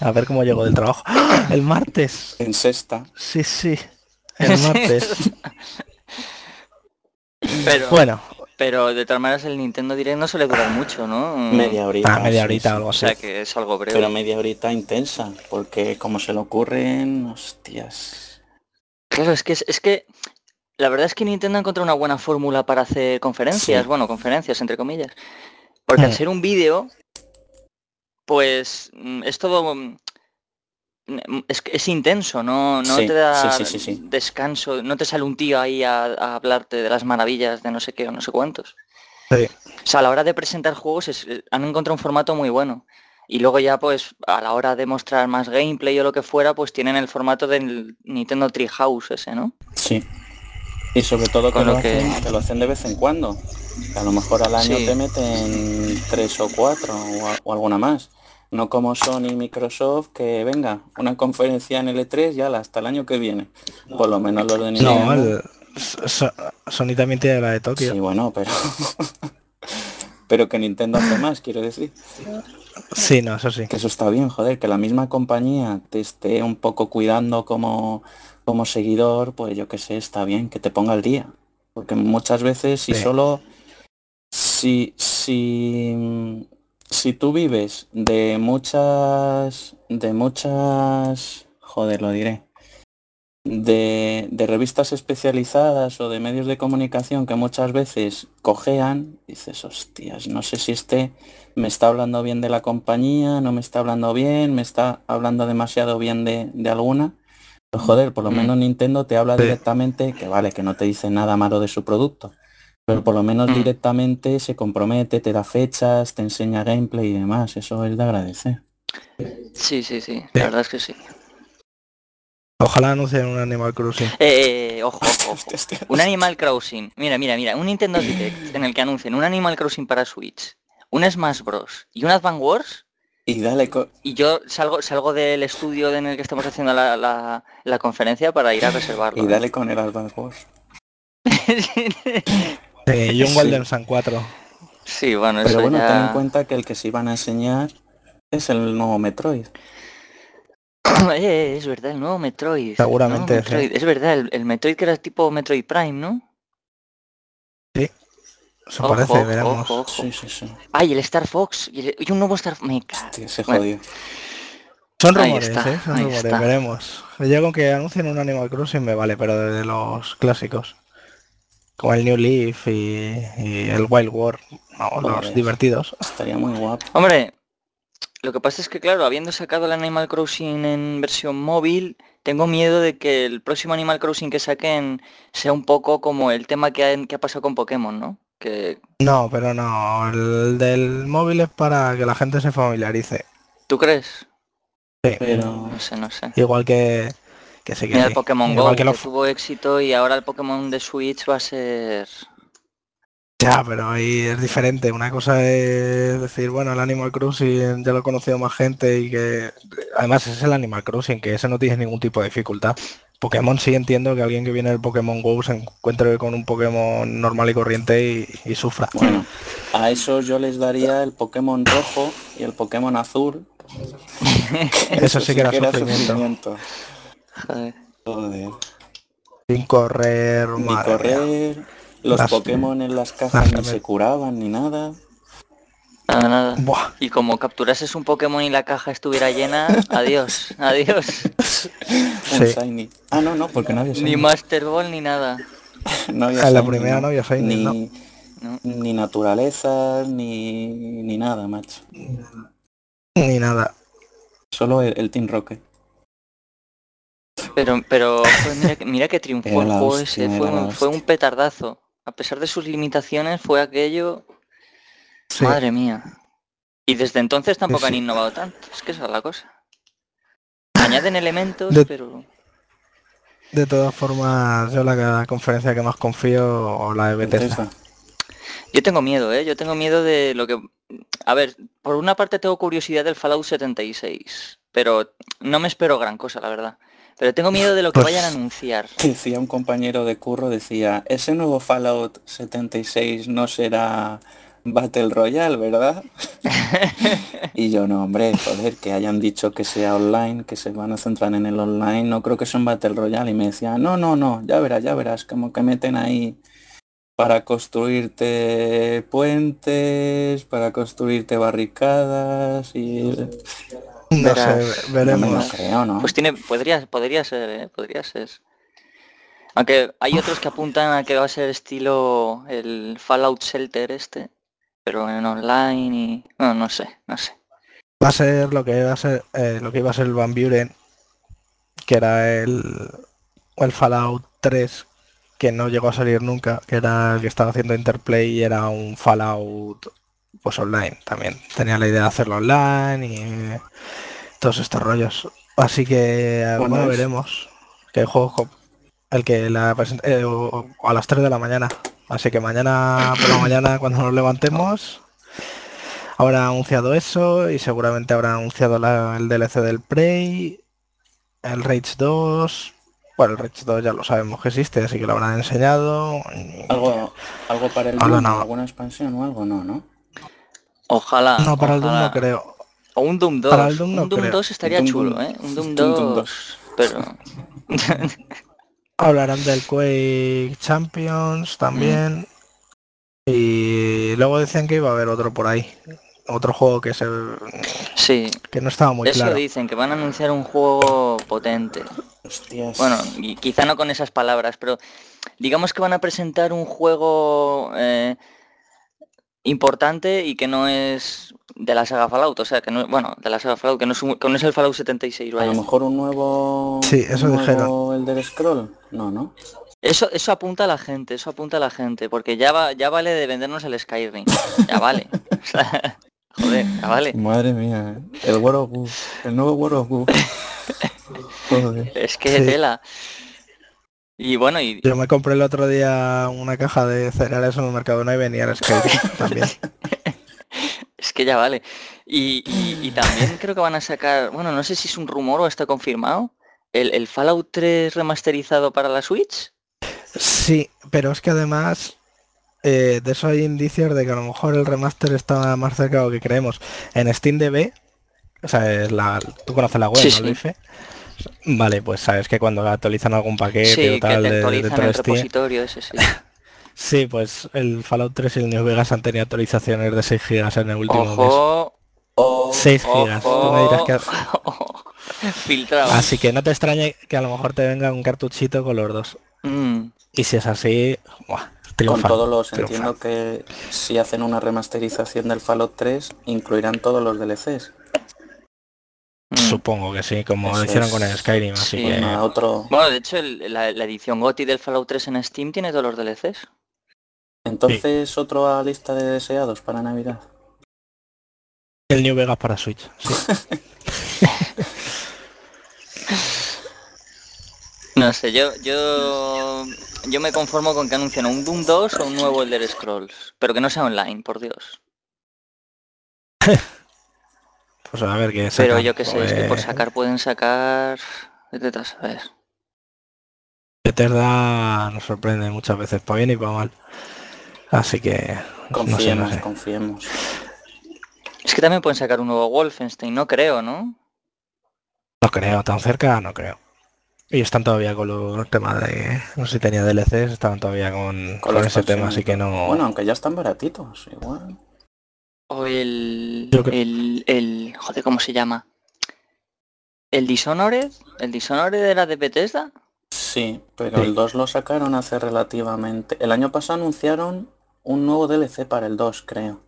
a ver cómo llego del trabajo. ¡Ah! El martes. En sexta. Sí, sí. El martes. Pero, Bueno, pero de todas maneras el Nintendo Direct no suele durar mucho, ¿no? Media horita. a media sí, horita o sí. algo O así. sea que es algo breve. Pero media horita intensa, porque como se le ocurren, hostias. Claro, es que es, es que la verdad es que Nintendo ha encontrado una buena fórmula para hacer conferencias, Sí. bueno, conferencias entre comillas. Porque al Mm. ser un vídeo, pues mm, es todo mm, es, es intenso, no, no Sí, te da sí, sí, sí, sí. descanso, no te sale un tío ahí a, a hablarte de las maravillas de no sé qué o no sé cuántos. Sí. O sea, a la hora de presentar juegos es- eh, han encontrado un formato muy bueno. Y luego ya pues a la hora de mostrar más gameplay o lo que fuera, pues tienen el formato del Nintendo Treehouse ese, ¿no? Sí. Y sobre todo que Con lo, lo que- hacen, que lo hacen de vez en cuando. Que a lo mejor al año Sí. te meten tres o cuatro o alguna más. No como Sony y Microsoft que venga, una conferencia en L3 ya hasta el año que viene. Por lo menos los de Nintendo. No, el- So- Sony también tiene la de Tokio. Sí, bueno, pero pero que Nintendo hace más, quiero decir. Sí, no, eso sí. Que eso está bien, joder, que la misma compañía te esté un poco cuidando como, como seguidor, pues yo que sé, está bien, que te ponga al día. Porque muchas veces si Sí. solo si, si, si tú vives de muchas, de muchas, joder, lo diré, de, de revistas especializadas o de medios de comunicación que muchas veces cojean, dices, hostias, no sé si este me está hablando bien de la compañía, no me está hablando bien, me está hablando demasiado bien de, de alguna. Pero, joder, por lo Mm. menos Nintendo te habla Sí. directamente, que vale, que no te dice nada malo de su producto, pero por lo menos Mm. directamente se compromete, te da fechas, te enseña gameplay y demás. Eso es de agradecer. Sí, sí, sí, Sí. la verdad es que sí. Ojalá anuncien un Animal Crossing. Eh, eh, ojo, ojo, ojo. Hostia, hostia. Un Animal Crossing. Mira, mira, mira. Un Nintendo Direct en el que anuncien un Animal Crossing para Switch, un Smash Bros. y un Advance Wars. Y dale, co- Y yo salgo, salgo del estudio en el que estamos haciendo la, la- la conferencia para ir a reservarlo. y ¿eh? dale con el Advance Wars. Sí, y un Sí. Golden Sun 4. sí, bueno, eso Pero bueno, ya... ten en cuenta que el que se iban a enseñar es el nuevo Metroid. Eh, es verdad, el nuevo Metroid. Seguramente, nuevo Metroid. Es verdad, el, el Metroid que era tipo Metroid Prime, ¿no? Eso Ojo, parece, ojo, veremos. ojo, ojo. Sí, sí, sí. Ay, el Star Fox. Y, el- y un nuevo Star Me cago. Hostia, se Bueno. jodió. Son rumores, está, ¿eh? Son rumores, está. veremos. Yo con que anuncien un Animal Crossing me vale, pero de los clásicos. Como el New Leaf y, y el Wild War, no, los divertidos. Estaría muy guapo. Hombre, lo que pasa es que, claro, habiendo sacado el Animal Crossing en versión móvil, tengo miedo de que el próximo Animal Crossing que saquen sea un poco como el tema que ha, que ha pasado con Pokémon, ¿no? Que No, pero no, el del móvil es para que la gente se familiarice. ¿Tú crees? Sí. Pero No sé, no sé. Igual que, que sí que Mira sí. el Pokémon Igual Go, que tuvo éxito y ahora el Pokémon de Switch va a ser... Ya, pero ahí es diferente. Una cosa es decir, bueno, el Animal Crossing ya lo ha conocido más gente y que además es el Animal Crossing, que ese no tiene ningún tipo de dificultad. Pokémon sí entiendo que alguien que viene del Pokémon Go se encuentre con un Pokémon normal y corriente y, y sufra. bueno, a eso yo les daría el Pokémon rojo y el Pokémon azul. Eso sí que era sufrimiento. sufrimiento. Joder. Joder. Sin correr, Ni madre mía. correr, los Las- Pokémon en las cajas ni se curaban ni nada. Nada, nada. Buah, Y como capturases un Pokémon y la caja estuviera llena, adiós, adiós. Un Sí. Shiny. Ah, no, no, porque no había Shiny. Ni Master Ball ni nada. No había En la Shiny, primera no había Shiny, ni, ¿no? ¿no? ni naturaleza, ni, ni nada, macho. ni nada. Solo el, el Team Rocket. Pero, pero mira, que- mira que triunfó el juego ese, fue, un- fue un petardazo. A pesar de sus limitaciones, fue aquello, Sí. madre mía. Y desde entonces tampoco Sí, han innovado tanto, es que esa es la cosa. Añaden elementos, De- pero... De todas formas, yo la conferencia que más confío o la de Bethesda. Bethesda. Yo tengo miedo, ¿eh? Yo tengo miedo de lo que... A ver, por una parte tengo curiosidad del Fallout 76, pero no me espero gran cosa, la verdad. Pero tengo miedo de lo que vayan a anunciar. Decía un compañero de curro, decía, ese nuevo Fallout 76 no será Battle Royale, ¿verdad? y yo, no, hombre, joder, que hayan dicho que sea online, que se van a centrar en el online, no creo que sea un Battle Royale. Y me decía, no, no, no, ya verás, ya verás, como que meten ahí para construirte puentes, para construirte barricadas y... No Verás, sé, No me lo veremos. creo, ¿no? Pues tiene, podría, podría ser, ¿eh? Podría ser. Aunque hay otros que apuntan a que va a ser estilo el Fallout Shelter este, pero en online y... No, no sé, no sé. Va a ser lo que va a ser eh, lo que iba a ser el Van Buren, que era el, el Fallout 3, que no llegó a salir nunca, que era el que estaba haciendo Interplay y era un Fallout pues online también. Tenía la idea de hacerlo online y todos estos rollos. Así que eh, Bueno, es- veremos. Que el juego el que la present- eh, o- o a las 3 de la mañana. Así que mañana por la mañana cuando nos levantemos habrá anunciado eso y seguramente habrá anunciado la- el DLC del Prey, el Rage 2. Bueno, el Rage 2 ya lo sabemos que existe, así que lo habrán enseñado. ¿Algo, algo para el no. alguna expansión o algo? No, ¿no? Ojalá. No, para el Doom no creo. O un Doom 2. Para el Doom no un Doom creo. 2 estaría Doom, chulo. ¿eh? Un Doom Doom, Doom 2. Pero... Hablarán del Quake Champions también. Y luego decían que iba a haber otro por ahí. otro juego que se Sí, que no estaba muy eso claro. dicen, que van a anunciar un juego potente. Hostias. Bueno, y quizá no con esas palabras, pero digamos que van a presentar un juego eh, importante y que no es de la saga Fallout, o sea, que no, bueno, de la saga Fallout, que no es, un- que no es el Fallout 76, a vaya. lo mejor un nuevo. Sí, eso un dijeron. nuevo Elder Scroll. No, no. Eso, eso apunta a la gente, eso apunta a la gente, porque ya va, ya vale de vendernos el Skyrim, ya vale. O sea, joder, ya vale. Madre mía. ¿eh? El World of. El nuevo World of. Joder. Es que Sí. tela. Y bueno, y Yo me compré el otro día una caja de cereales en el mercado y venía el Skyrim también. es que ya vale. Y, y- y también creo que van a sacar, bueno, no sé si es un rumor o está confirmado, el, el Fallout 3 remasterizado para la Switch. Sí, pero es que además eh, de eso hay indicios de que a lo mejor el remaster está más cerca de lo que creemos. En SteamDB, o sea, es la, tú conoces la web, Sí, ¿no, sí. Vale, pues sabes que cuando actualizan algún paquete Sí, o que te actualizan el de Steam, repositorio ese, sí. Sí, pues el Fallout 3 y el New Vegas han tenido actualizaciones de 6 gigas en el último mes. Ojo, 6 gigas. Tú me dirás ojo. que... Filtrado. Así que no te extrañe que a lo mejor te venga un cartuchito con los dos. Mm, Y si es así, buah, Con todos los, triunfan. entiendo que si hacen una remasterización del Fallout 3, incluirán todos los DLCs. Mm. Supongo que sí, como Eso lo hicieron es- con el Skyrim, así sí. que... Otro... Bueno, de hecho, el- la, la edición GOTY del Fallout 3 en Steam tiene todos los DLCs. Entonces, otro a lista de deseados para Navidad. El New Vegas para Switch, sí. No sé, yo, yo, yo me conformo con que anuncien un Doom 2 o un nuevo Elder Scrolls, pero que no sea online, por Dios. Pues a ver qué Pero sacan. yo qué sé, es que por Pues, sacar pueden sacar... Vete a saber. Bethesda nos sorprende muchas veces, para bien y para mal. Así que... No sé, Confiemos, no sé. confiemos. Es que también pueden sacar un nuevo Wolfenstein, no creo, ¿no? No creo, tan cerca no creo. Y están todavía con los temas de... No sé si tenía DLCs, estaban todavía con, Con con ese tema, así que no... Bueno, aunque ya están baratitos, igual. O el... El, el... Joder, ¿cómo se llama? ¿El Dishonored? ¿El Dishonored era de Bethesda? Sí, pero Sí. el 2 lo sacaron hace relativamente... El año pasado anunciaron un nuevo DLC para el 2, creo.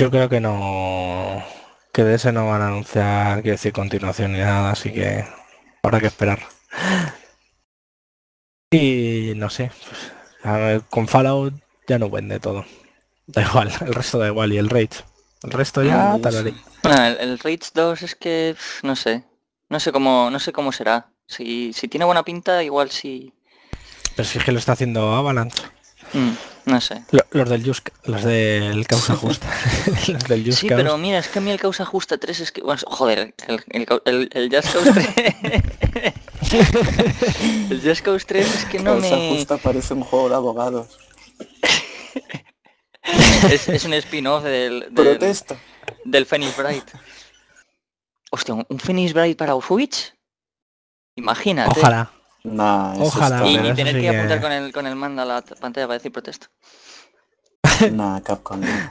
Yo creo que no... Que de ese no van a anunciar, quiero decir, continuación ni nada, así que habrá que esperar. Y no sé, pues, a ver, con Fallout ya no vende todo. Da igual, el resto da igual y el Rage. El resto ya Ah, tarari. Bueno, el, el Rage 2 es que... No sé. No sé cómo, no sé cómo será. Si, si tiene buena pinta, igual sí... Pero si es que lo está haciendo Avalanche. Mm, no sé. Lo- Los del Just, los del Causa Justa. los del Just Sí, pero mira, es que a mí el causa justa 3 es que... Bueno, joder, el, el, el, el Just Cause 3... el Just Cause 3 es que no Causa me... justa parece un juego de abogados. Es, es un spin-off del, del, Protesto. del Phoenix Bright. Hostia, ¿un un Phoenix Bright para Switch? Imagínate. Ojalá. Ojalá, Y, tener sí que que- apuntar con el, con el mando a la pantalla para decir protesto. Capcom. no.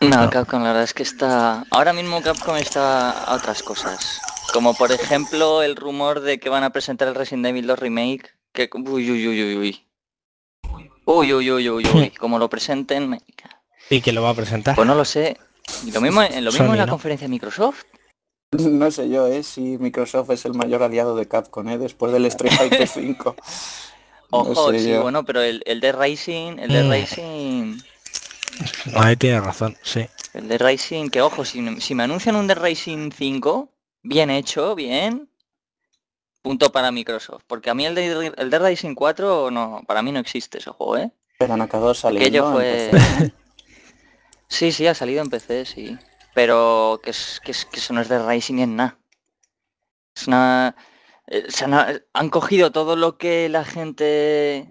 No, No. Capcom la verdad es que está... Ahora mismo Capcom está a otras cosas. Como por ejemplo el rumor de que van a presentar el Resident Evil 2 Remake. Que... Uy, uy, uy, uy, uy. Uy, uy, uy, uy, uy. Como lo presenten... me- ¿Y quién lo va a presentar? Pues no lo sé. Lo mismo, en- lo mismo Sony, en la ¿no? conferencia de Microsoft. No sé yo, ¿eh? Si Microsoft es el mayor aliado de Capcom, ¿eh? Después del Street Fighter 5. No Ojo, sé sí, yo. bueno, pero el, el de Racing, el de Mm. Racing, Ahí tiene razón, sí. el de Racing, que ojo, si, si me anuncian un de Racing 5, bien hecho, bien, punto para Microsoft. Porque a mí el de, el de Racing 4, no, para mí no existe ese juego, ¿eh? Pero han acabado saliendo. Aquello fue... Sí, sí, ha salido en PC, sí. Pero que, es, que, es, que eso no es de Racing en nada. Es una... eh, se han, han cogido todo lo que la gente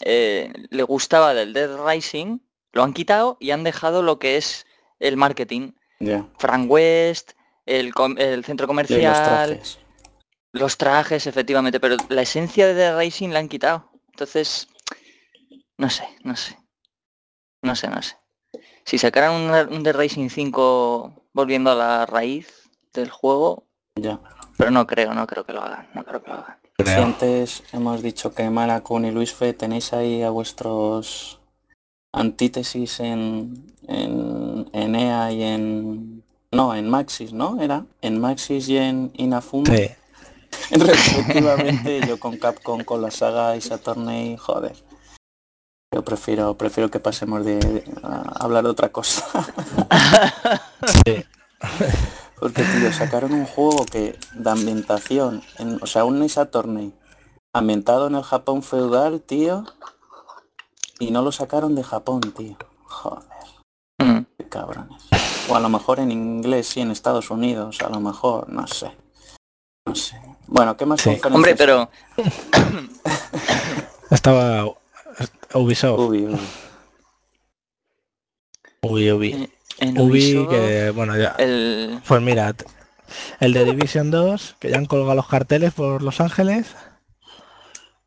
eh, le gustaba del Dead Rising, lo han quitado y han dejado lo que es el marketing. Ya. Frank West, el, centro Y los comercial, trajes. Los trajes, efectivamente, pero la esencia de Dead Rising la han quitado. Entonces, no sé, no sé. No sé, no sé. Si sacaran un, un The Racing 5 volviendo a la raíz del juego, Ya. pero no creo, no creo que lo hagan, no creo que lo hagan. Si Creo. antes hemos dicho que Malakun y Luis Fe tenéis ahí a vuestros antítesis en, en, en EA y en... No, en Maxis, ¿no? Era en Maxis y en Inafune. Sí. Respectivamente, yo con Capcom, con la saga y Saturn, joder. Yo prefiero, prefiero que pasemos de, de- a hablar de otra cosa. Sí. Porque, tío, sacaron un juego que de ambientación, en- o sea, un Attorney ambientado en el Japón feudal, tío, y no lo sacaron de Japón, tío. Joder, Mm. qué cabrones. O a lo mejor en inglés, sí, en Estados Unidos, a lo mejor, no sé. No sé. Bueno, ¿qué más Sí. conferencias? Hombre, pero Estaba Ubisoft. Ubi, Ubi. Ubi, Ubi. en, en Ubi, Ubisoft, que bueno, ya. el Pues mira, el de Division 2, que ya han colgado los carteles por Los Ángeles.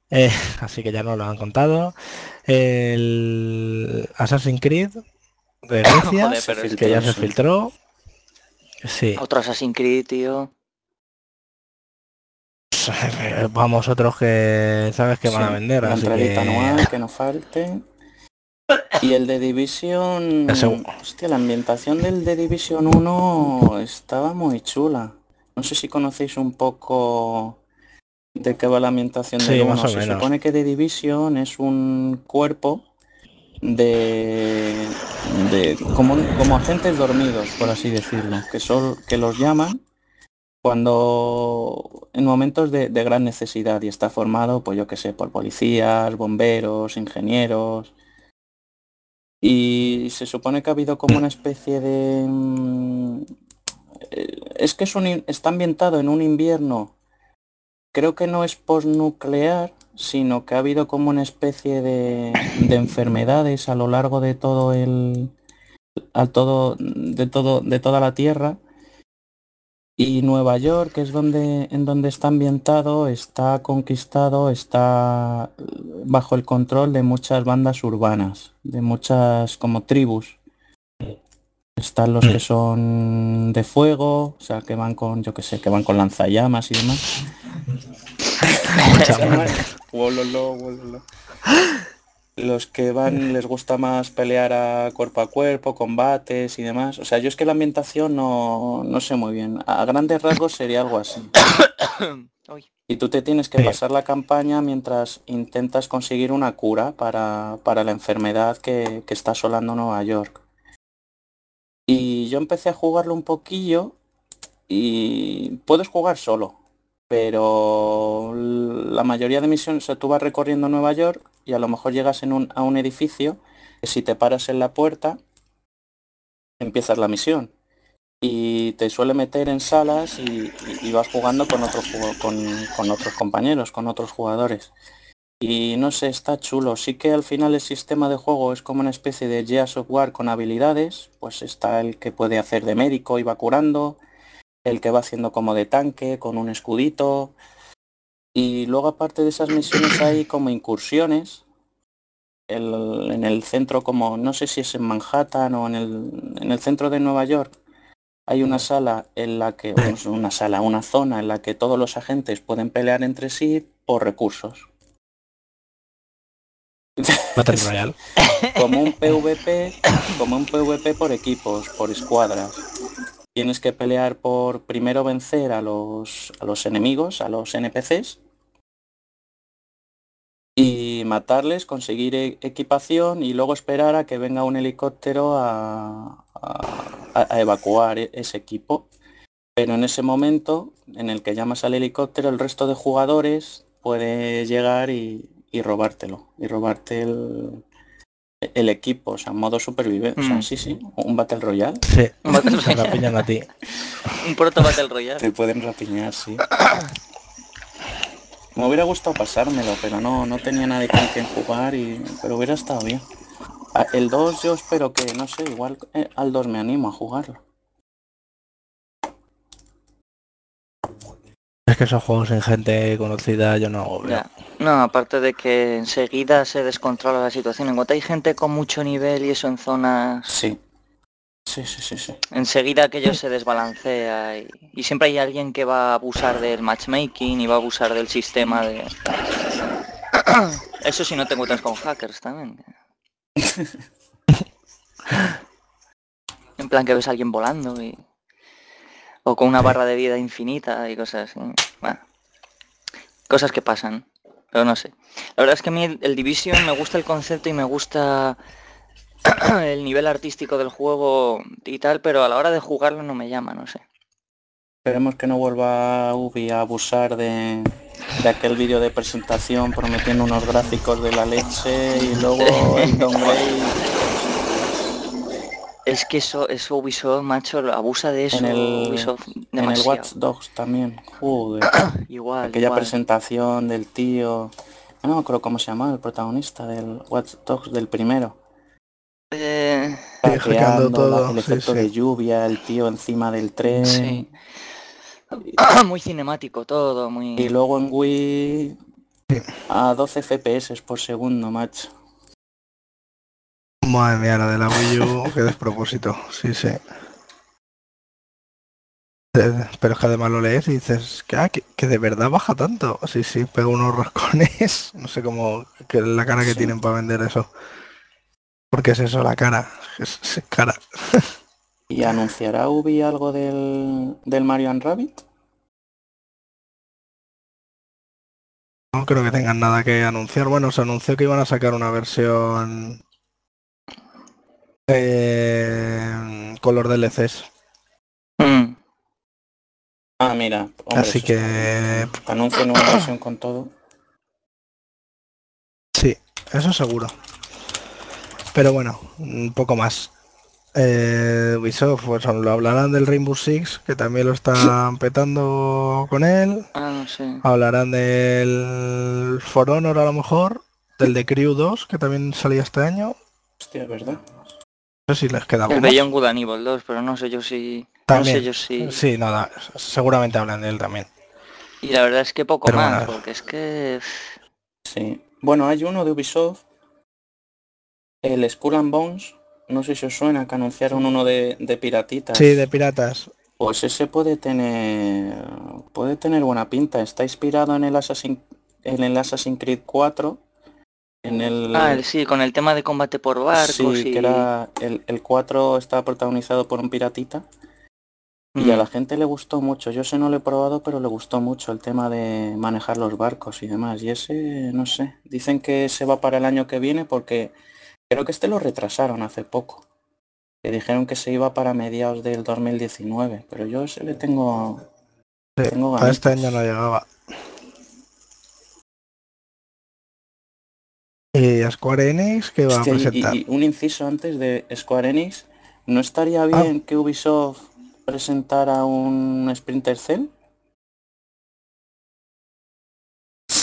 Eh, así que ya no lo han contado. El Assassin's Creed de Grecia, Joder, pero es que ya se filtró. Sí. otro Assassin's Creed, tío. Vamos otros que sabes que van a vender, La así que... anual, que no falte. Y el de Division... Hostia, la ambientación del de Division 1 estaba muy chula. No sé si conocéis un poco de qué va la ambientación Sí, del más 1. o Se menos. supone que The Division es un cuerpo de, de como, como agentes dormidos, por así decirlo, que son que los llaman cuando en momentos de, gran necesidad y está formado, pues yo que sé, por policías, bomberos, ingenieros. Y se supone que ha habido como una especie de... mm, eh, Es que es un, está ambientado en un invierno, creo que no es postnuclear, sino que ha habido como una especie de, de enfermedades a lo largo de todo el... A todo, de todo, de toda la Tierra. Y Nueva York, que es donde, en donde está ambientado, está conquistado, está bajo el control de muchas bandas urbanas, de muchas como tribus. Están los que son de fuego, o sea, que van con, yo que sé, que van con lanzallamas y demás. Los que van les gusta más pelear a cuerpo a cuerpo, combates y demás. O sea, yo es que la ambientación no, no sé muy bien. A grandes rasgos sería algo así. Y tú te tienes que pasar la campaña mientras intentas conseguir una cura para, para la enfermedad que, que está asolando Nueva York. Y yo empecé a jugarlo un poquillo y puedes jugar solo, pero la mayoría de misiones, o sea, tú vas recorriendo Nueva York y a lo mejor llegas en un, a un edificio que si te paras en la puerta empiezas la misión y te suele meter en salas y, vas jugando con jugo- con, con otros compañeros, con otros jugadores. Y no sé, está chulo. Sí que al final el sistema de juego es como una especie de Gears of War con habilidades. Pues está el que puede hacer de médico y va curando, el que va haciendo como de tanque con un escudito. Y luego aparte de esas misiones hay como incursiones. El- en el centro como, no sé si es en Manhattan o en el, en el centro de Nueva York, hay una sala en la que, bueno, una sala, una zona en la que todos los agentes pueden pelear entre sí por recursos. Como un PvP, como un PvP por equipos, por escuadras. Tienes que pelear por primero vencer a los, a los enemigos, a los NPCs, y matarles, conseguir e- equipación y luego esperar a que venga un helicóptero a, a- a evacuar e- ese equipo. Pero en ese momento en el que llamas al helicóptero, el resto de jugadores puede llegar y, y robártelo, y robarte el, el equipo, o sea, modo supervivencia. O sea, Mm. sí, sí, un Battle Royale. Sí, Un Battle Royale. la pillan a ti. un proto Battle Royale. Te pueden rapiñar, sí. Me hubiera gustado pasármelo, pero no, no tenía nadie con quien jugar y. Pero hubiera estado bien. El 2 yo espero que, no sé, igual eh, al 2 me animo a jugarlo. Es que esos juegos sin gente conocida yo no veo. Ya. No, aparte de que enseguida se descontrola la situación. En cuanto hay gente con mucho nivel y eso en zonas Sí, Sí, sí, sí, sí. Enseguida aquello se desbalancea y, y siempre hay alguien que va a abusar del matchmaking y va a abusar del sistema de... Eso sí no te encuentras con hackers también. En plan que ves a alguien volando y... O con una barra de vida infinita y cosas así. Bueno, cosas que pasan. Pero no sé. La verdad es que a mí el, el Division me gusta el concepto y me gusta el nivel artístico del juego y tal, pero a la hora de jugarlo no me llama, no sé. Esperemos que no vuelva Ubi a abusar de, de aquel vídeo de presentación prometiendo unos gráficos de la leche y luego el downgrade Es que eso, eso Ubisoft, macho, abusa de eso. en el, Ubisoft en el. Watch Dogs también. Joder. Igual, Aquella igual. presentación del tío. No me acuerdo cómo se llamaba el protagonista del Watch Dogs del primero. Eh, todo, la- el sí, efecto sí. de lluvia, el tío encima del tren. sí. muy cinemático todo, muy... Y luego en Wii a 12 FPS por segundo, macho. Madre mía, la de la Wii U, qué despropósito. Sí, sí. Pero es que además lo lees y dices que, ah, que, que de verdad baja tanto. Sí, sí, pega unos rascones. No sé cómo, que la cara que Sí. tienen para vender eso. Porque es eso, la cara. Es, es cara. ¿Y anunciará Ubi algo del, del Mario and Rabbit? No creo que tengan nada que anunciar. Bueno, se anunció que iban a sacar una versión eh, con los DLCs. Mm, Ah, mira. hombre, Así que anuncian una versión con todo. sí, eso seguro. Pero bueno, un poco más. Eh, Ubisoft, pues lo hablarán del Rainbow Six, que también lo están petando con él. Ah, no sé. Hablarán del For Honor a lo mejor, del de Crew 2, que también salía este año. Hostia, ¿verdad? No sé si les queda El algo más. Beyond Good and Evil 2, pero no sé yo si... También. No sé yo si... Sí, nada, seguramente hablan de él también. Y la verdad es que poco Pero más, bueno. porque es que... Sí. Bueno, hay uno de Ubisoft. El Skull and Bones. No sé si os suena que anunciaron uno de, de piratitas. Sí, de piratas. Pues ese puede tener puede tener buena pinta. Está inspirado en el Assassin en el Assassin's Creed 4. En el, Ah, el- sí, con el tema de combate por barcos sí, y... que era el, el 4 está protagonizado por un piratita. Y a Mm. la gente le gustó mucho. Yo ese no lo he probado, pero le gustó mucho el tema de manejar los barcos y demás. Y ese, no sé. Dicen que se va para el año que viene porque creo que este lo retrasaron hace poco. Que dijeron que se iba para mediados del 2019. Pero yo ese le tengo. Sí, Tengo para este año no llegaba. Y a Square Enix, que va a Hostia, presentar? y, y un inciso antes de Square Enix. ¿No estaría bien que Ubisoft presentara un Sprinter Cell?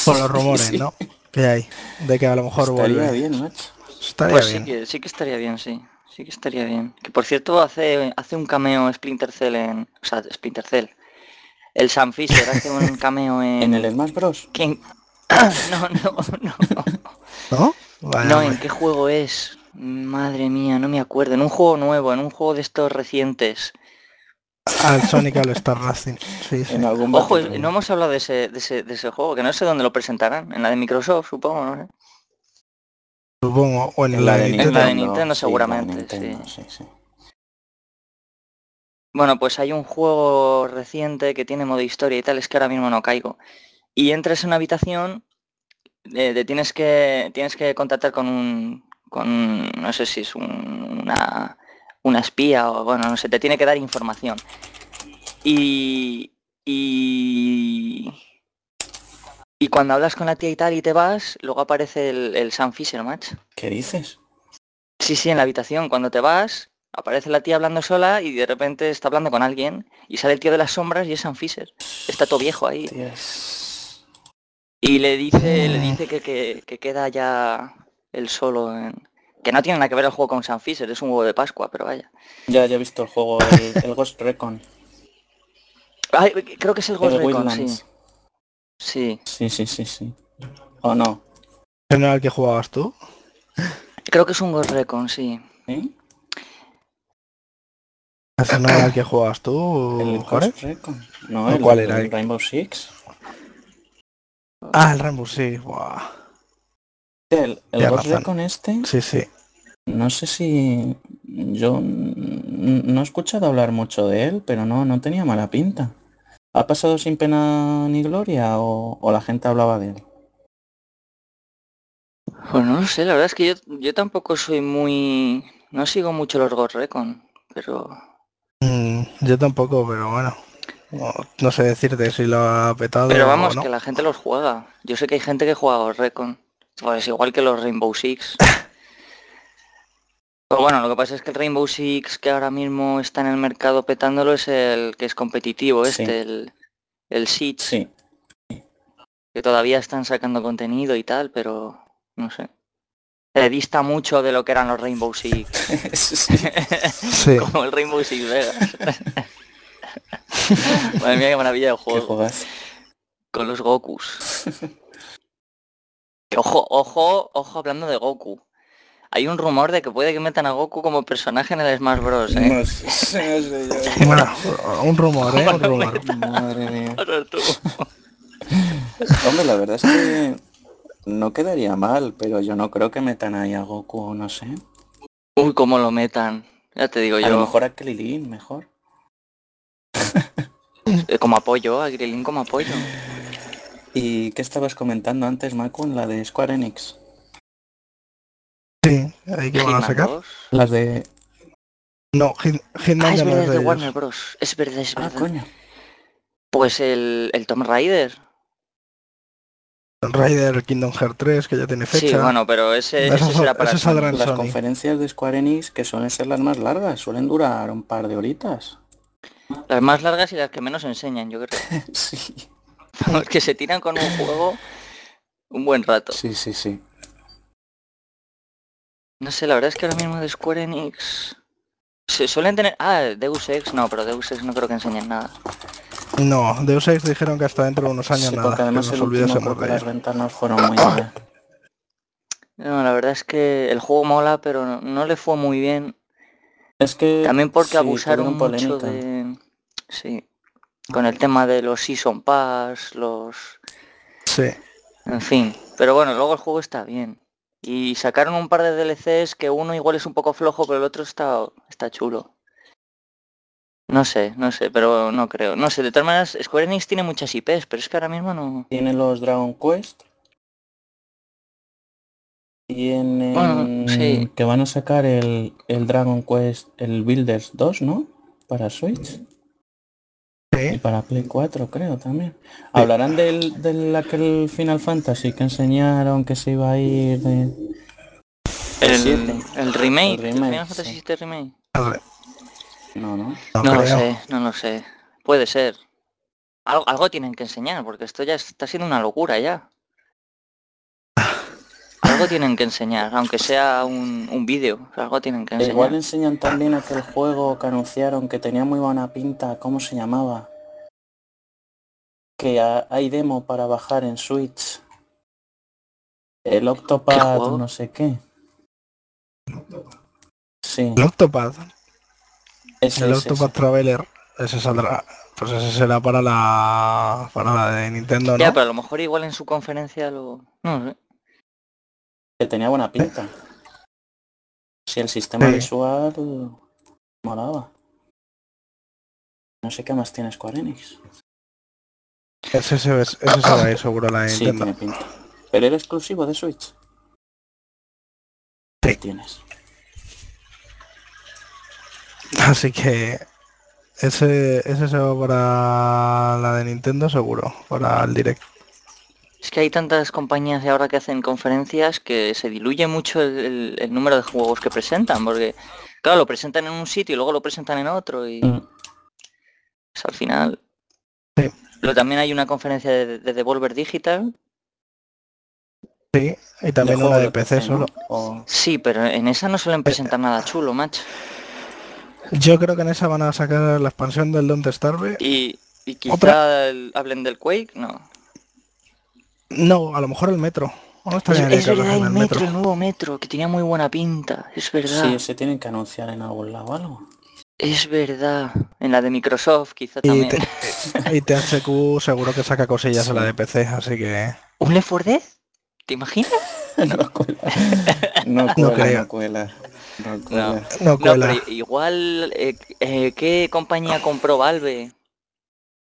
Por los rumores, Sí. ¿no? Que hay. De que a lo mejor Estaría vuelve. bien, macho. Estaría Pues sí que, sí que estaría bien, sí. Sí que estaría bien. Que por cierto hace, hace un cameo Splinter Cell en... O sea, Splinter Cell. El Sam Fisher hace un cameo en... En el Smash Bros. ¿Quién? No, no, no. ¿No? Vaya, No. ¿en qué juego es? Madre mía, no me acuerdo. En un juego nuevo, en un juego de estos recientes. Al Sonic All Star Racing. Sí, sí. En algún Ojo, no hemos hablado de ese, de ese, de ese juego, que no sé dónde lo presentarán. En la de Microsoft, supongo, no sé. Supongo. O en, En la, la de de En la Nintendo. de Nintendo sí, seguramente, Nintendo, sí, sí. Bueno, pues hay un juego reciente que tiene modo historia y tal, es que ahora mismo no caigo. Y entras en una habitación, eh, te tienes que tienes que contactar con un con no sé si es un- una una espía o bueno, no sé, te tiene que dar información. Y y y cuando hablas con la tía y tal y te vas, luego aparece el, el Sam Fisher, match. ¿Qué dices? Sí, sí, en la habitación. Cuando te vas, aparece la tía hablando sola y de repente está hablando con alguien y sale el tío de las sombras y es Sam Fisher. Está todo viejo ahí. Y le dice, le dice que, que- que queda ya él solo en... Que no tiene nada que ver el juego con Sam Fisher, es un huevo de Pascua, pero vaya. Ya, ya he visto el juego, el, el Ghost Recon. Ay, creo que es el Ghost El Recon, sí. Wildlands. Sí. Sí, sí, sí, sí. ¿O no? ¿Ese no era el que jugabas tú? Creo que es un Ghost Recon, sí. ¿Sí? ¿Ese no era el que jugabas tú, El? Ghost Recon. No, ¿O el, cuál el era? Rainbow Six. Ah, el Rainbow, sí. Buah. El, el Ghost. Recon este, Sí, sí. no sé si... Yo no he escuchado hablar mucho de él, pero no, no tenía mala pinta. ¿Ha pasado sin pena ni gloria o, o la gente hablaba de él? Pues no lo sé, la verdad es que yo, yo tampoco soy muy... No sigo mucho los Ghost Recon, pero... Mm, yo tampoco, pero bueno. No, sé decirte si lo ha petado Pero o vamos, no. que la gente los juega. Yo sé que hay gente que juega Ghost Recon. Pues igual que los Rainbow Six. Pero bueno, lo que pasa es que el Rainbow Six que ahora mismo está en el mercado petándolo es el que es competitivo, Sí. este, el, el Siege, Sí. que todavía están sacando contenido y tal, pero no sé. Se dista mucho de lo que eran los Rainbow Six. Sí. Como el Rainbow Six Vegas. Madre mía, qué maravilla de ¿Qué juego. juegas? Con los Gokus. Que Ojo, ojo, ojo hablando de Goku. Hay un rumor de que puede que metan a Goku como personaje en el Smash Bros. ¿eh? No sé, no sé yo. Bueno, un rumor, ¿eh? Un rumor. Madre mía. Hombre, la verdad es que no quedaría mal, pero yo no creo que metan ahí a Goku, no sé. Uy, cómo lo metan. Ya te digo A lo yo. mejor a Krilin, mejor. Eh, Como apoyo, a Krilin como apoyo. ¿Y qué estabas comentando antes, Macun? La de Square Enix. Sí, ahí que van a sacar. 2. Las de... No, Hit- Hitman Ah, ya es verdad, es es de. Warner Bros. Es verdad, es Ah, verdad. coño. Pues el, el Tomb Raider. Raider Kingdom Hearts 3, que ya tiene fecha. Sí, bueno, pero ese, ese será para ese Sony. saldrá en Las Sony. conferencias de Square Enix, que suelen ser las más largas, suelen durar un par de horitas. Las más largas y las que menos enseñan, yo creo. Sí. Vamos, que se tiran con un juego un buen rato. Sí, sí, sí. No sé, la verdad es que ahora mismo de Square Enix... Se suelen tener... Ah, Deus Ex, no, pero Deus Ex no creo que enseñen nada. No, Deus Ex dijeron que hasta dentro de unos años Sí, nada. porque además que el nos último creo olvidásemos que de las no fueron muy allá. No, la verdad es que el juego mola, pero no, no le fue muy bien. Es que... También porque sí, abusaron mucho polémica. de... Sí. Con el tema de los Season Pass, los... Sí. En fin. Pero bueno, luego el juego está bien. Y sacaron un par de DLCs que uno igual es un poco flojo, pero el otro está, está chulo. No sé, no sé, pero no creo. No sé, de todas maneras, Square Enix tiene muchas IPs, pero es que ahora mismo no... Tiene los Dragon Quest. Tienen Bueno, sí. que van a sacar el, el Dragon Quest, el Builders 2, ¿no? Para Switch y para Play 4 creo también. Hablarán del, del aquel Final Fantasy que enseñaron que se iba a ir de... El, el remake, El remake, Final Fantasy sí. VII remake. No, no. No, No lo sé, no lo sé. Puede ser. Algo, algo tienen que enseñar, porque esto ya está siendo una locura ya. Algo tienen que enseñar, aunque sea un, un vídeo. Algo tienen que enseñar. igual enseñan también aquel juego que anunciaron que tenía muy buena pinta, ¿cómo se llamaba? Que ha- hay demo para bajar en Switch. El Octopad, no sé qué. Sí, El Octopath. ese El es Octopath Traveler. Ese saldrá. Pues ese será para la para la de Nintendo, Ya, pero a lo mejor igual en su conferencia lo... No sé. Que tenía buena pinta. Si el sistema Sí. visual molaba. No sé qué más tiene Square Enix. Ese, ese, ese será ahí seguro la Sí, Nintendo. tiene pinta. ¿Pero era exclusivo de Switch? Sí. Tienes. Así que ese, ese se va para la de Nintendo seguro, para el Direct. Es que hay tantas compañías de ahora que hacen conferencias que se diluye mucho el, el- el número de juegos que presentan, porque claro, lo presentan en un sitio y luego lo presentan en otro y Mm. pues, al final... Sí. Pero también hay una conferencia de, de Devolver Digital. Sí, y también De una de PC solo. O- Sí, pero en esa no suelen presentar nada chulo, macho. Yo creo que en esa van a sacar la expansión del Don't Starve. Y, y quizá el- hablen del Quake, no. No, a lo mejor el metro. No Es, es verdad, el del metro, el nuevo metro, que tenía muy buena pinta. Es verdad. Sí, ese tienen que anunciar en algún lado algo. Es verdad. En la de Microsoft quizá Y, también. te- y THQ seguro que saca cosillas en la de PC, así que... ¿Un Left 4 Dead? ¿Te imaginas? no cuela. No cuela, creo. no cuela. No cuela. No No, cuela. pero igual, eh, eh, ¿qué compañía compró Valve?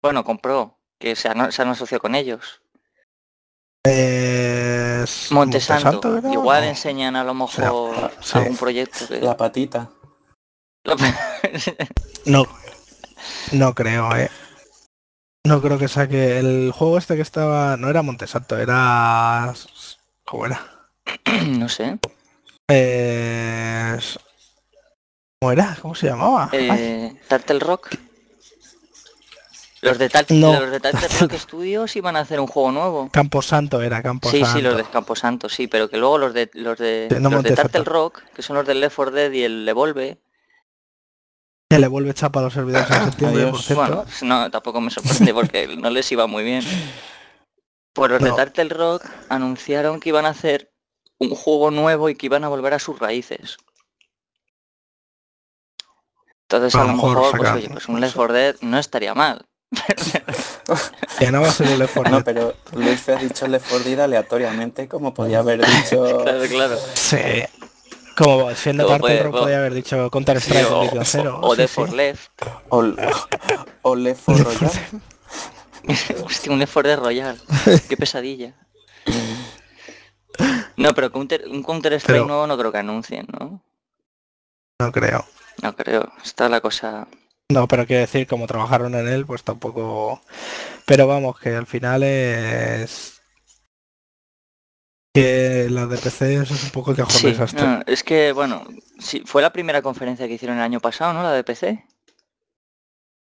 Bueno, compró, que se han, se han asociado con ellos. Es... Montesanto. igual ¿no? enseñan a lo mejor sí. algún proyecto que... La patita. No, no creo, eh. No creo que saque el juego este que estaba. No era Montesanto, era. ¿Cómo era? no sé. Eh, ¿Cómo era? ¿Cómo se llamaba? Eh, Turtle Rock. Los de, Tar- No. los de Rock Studios iban a hacer un juego nuevo. Camposanto era, Camposanto. Sí, sí, los de Camposanto, sí, pero que luego los de los de, no los de. Turtle Rock, que son los del Left 4 Dead y el Evolve, Que le vuelve chapa a los servidores en septiembre, por cierto. bueno, no, tampoco me sorprende porque no les iba muy bien. Pues los No. de Turtle Rock anunciaron que iban a hacer un juego nuevo y que iban a volver a sus raíces. Entonces A a lo mejor mejor, pues, oye, pues un Left 4 Dead no estaría mal. Que no va a ser el Left 4 No, pero Luis ha dicho Left 4 Dead aleatoriamente, como podía haber dicho... claro, claro. Sí. Como siendo Como Turtle puede- o- podía haber dicho Counter Strike Sí, o, cero. o sí, de sí. for Left. O, o Left 4 Royal. Hostia, un Left 4 Dead Royal. Qué pesadilla. No, pero Counter, un Counter Strike Pero- nuevo no creo que anuncien, ¿no? No creo. No creo. Está la cosa... No, pero quiero decir, como trabajaron en él, pues tampoco. Pero vamos, que al final es. Que la de PC eso es un poco que Sí, desastre. no, es que, bueno, sí, fue la primera conferencia que hicieron el año pasado, ¿no? La de PC.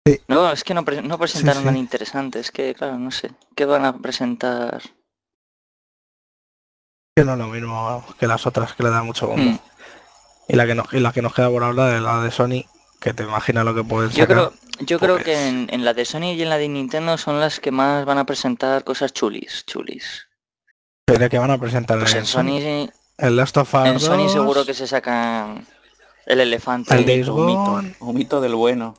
Sí. No, es que no, pre- no presentaron nada interesante. Es que, claro, no sé. ¿Qué van a presentar? Que no es lo mismo que las otras que le dan mucho bombo. Mm. Y la que nos, y la que nos queda por hablar es la de Sony, que te imaginas lo que pueden Yo sacar. creo, yo creo Pues- que en, en la de Sony y en la de Nintendo son las que más van a presentar cosas chulis, chulis. Pero que van a presentar Pues en en Sony, el Last of Us en Sony 2, seguro que se sacan el elefante. El Days Gone. un mito del bueno.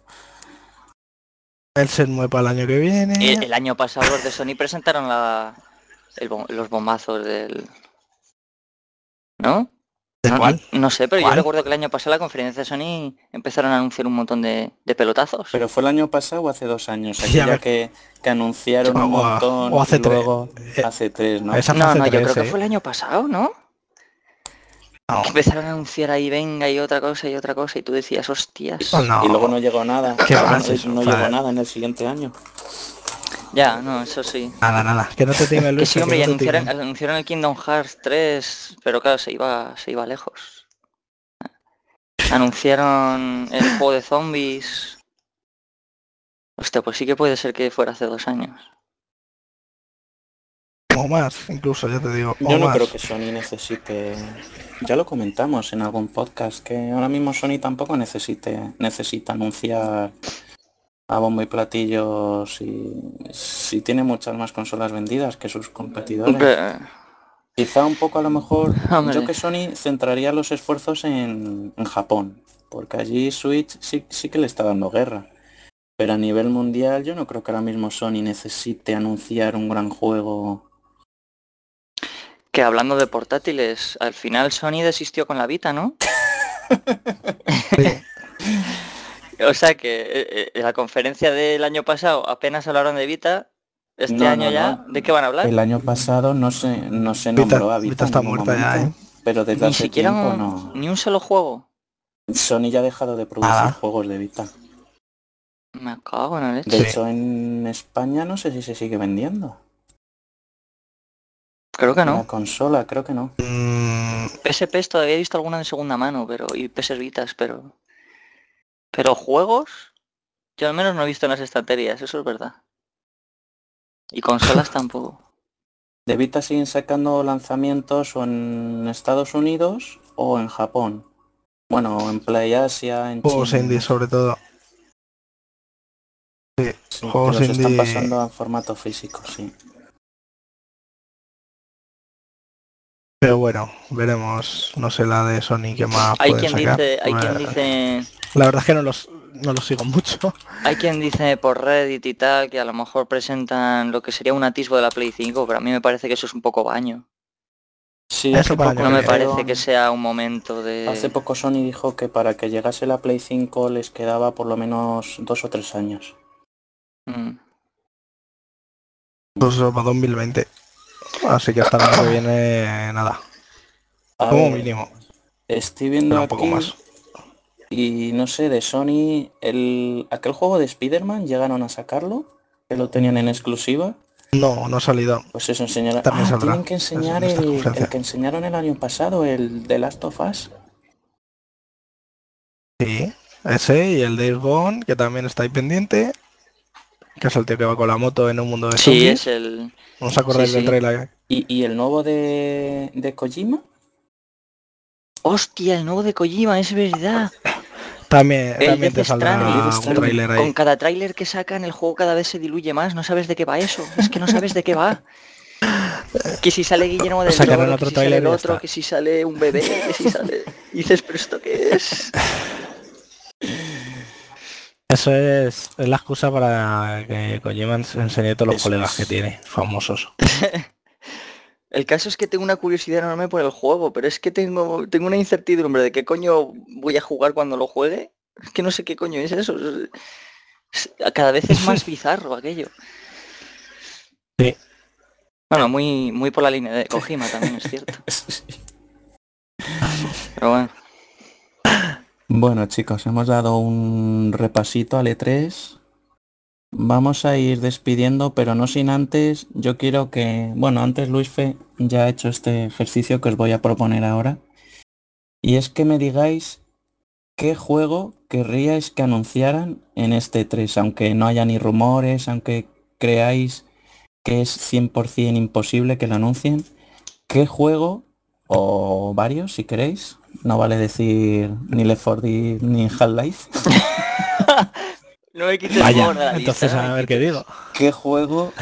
el Shenmue para el año que viene. El, el año pasado los de Sony presentaron la, el los bombazos del... ¿No? ¿De no, cuál? No sé, pero yo recuerdo que el año pasado la conferencia de Sony empezaron a anunciar un montón de, de pelotazos. Pero fue el año pasado o hace dos años, aquella que, que anunciaron un montón o hace y tres. luego Eh, hace tres, ¿no? Esa no, no, yo creo que ¿eh? fue el año pasado, ¿no? No. Que empezaron a anunciar ahí, venga, y otra cosa, y otra cosa, y tú decías, hostias. Oh, no. Y luego no llegó nada. Qué no, no llegó nada en el siguiente año. Ya, no, eso sí. Nada, nada. Que no te Que Luis. sí, hombre, y que no anunciaron, anunciaron el Kingdom Hearts 3, pero claro, se iba, se iba lejos. Anunciaron el juego de zombies. Hostia, pues sí que puede ser que fuera hace dos años. O más, incluso, ya te digo. o Yo no más. creo que Sony necesite. Ya lo comentamos en algún podcast que ahora mismo Sony tampoco necesite necesita anunciar a bombo y platillo si, si tiene muchas más consolas vendidas que sus competidores. Quizá un poco a lo mejor Hombre. yo que Sony centraría los esfuerzos en, en Japón, porque allí Switch sí, sí que le está dando guerra. Pero a nivel mundial yo no creo que ahora mismo Sony necesite anunciar un gran juego. que hablando de portátiles, al final Sony desistió con la Vita, ¿no? o sea que eh, eh, la conferencia del año pasado apenas hablaron de Vita. Este No, año no, ya, no. ¿de qué van a hablar? El año pasado no se, no se Vita- nombró a Vita, Vita en está muerta ya, momento, pero desde Ni hace siquiera tiempo un- no. ni un solo juego. Sony ya ha dejado de producir Nada. juegos de Vita. Me cago en la leche. De Sí. hecho en España no sé si se sigue vendiendo. Creo que La no. consola creo que no. Mm, PSPs todavía he visto alguna de segunda mano, pero y PS Vitas, pero pero juegos yo al menos no he visto en las estanterías, eso es verdad. Y consolas tampoco. De Vita siguen sacando lanzamientos o en Estados Unidos o en Japón. Bueno, en Play Asia, en juegos China. indie sobre todo. Sí, juegos están pasando a formato físico, sí. Pero bueno, veremos. No sé la de Sony que más Hay pueden quien sacar. dice, hay quien dice La verdad es que no los. no lo sigo mucho. Hay quien dice por Reddit y tal que a lo mejor presentan lo que sería un atisbo de la Play 5, pero a mí me parece que eso es un poco baño. Sí, Eso para poco No me parece que sea un momento de... Hace poco Sony dijo que para que llegase la Play 5 les quedaba por lo menos dos o tres años. Mm. Pues para 2020. Así que hasta el año que viene nada. A Como ver, mínimo. Estoy viendo un poco aquí más. Y no sé, de Sony, el, aquel juego de Spider-Man llegaron a sacarlo, que lo tenían en exclusiva. No, no ha salido. Pues eso enseñará. También Ah, saldrá. tienen que enseñar en el, que enseñaron el año pasado, el de Last of Us. Sí, ese y el Days Gone, que también está ahí pendiente. Que es el tío que va con la moto en un mundo de Sí, zombies. es el... ¿No os acordáis sí, del sí. trailer? Y, y el nuevo de, de Kojima. Hostia, el nuevo de Kojima, es verdad. También, El también Death te saldrá Stranding. Death un Stranding. trailer ahí. Con cada tráiler que sacan, el juego cada vez se diluye más. No sabes de qué va eso. Es que no sabes de qué va. Que si sale Guillermo del Toro, otro que si sale el otro, que si sale un bebé, que si sale... Y dices, pero ¿esto qué es? Eso es, es la excusa para que Kojima ens- enseñe todos los colegas que tiene, famosos. El caso es que tengo una curiosidad enorme por el juego, pero es que tengo, tengo una incertidumbre de qué coño voy a jugar cuando lo juegue. Es que no sé qué coño es eso. Es- es- Cada vez es más bizarro aquello. Sí. Bueno, muy, muy por la línea de Kojima también, es cierto. Pero bueno. Bueno chicos, hemos dado un repasito al E3. Vamos a ir despidiendo, pero no sin antes. Yo quiero que, bueno, antes Luis Fe ya ha hecho este ejercicio que os voy a proponer ahora. Y es que me digáis qué juego querríais que anunciaran en este E3, aunque no haya ni rumores, aunque creáis que es 100% imposible que lo anuncien. ¿Qué juego, o varios si queréis, no vale decir ni Left 4 Dead ni Half-Life. No me quites Vaya, humor de la entonces lista, a ver qué digo. ¿Qué juego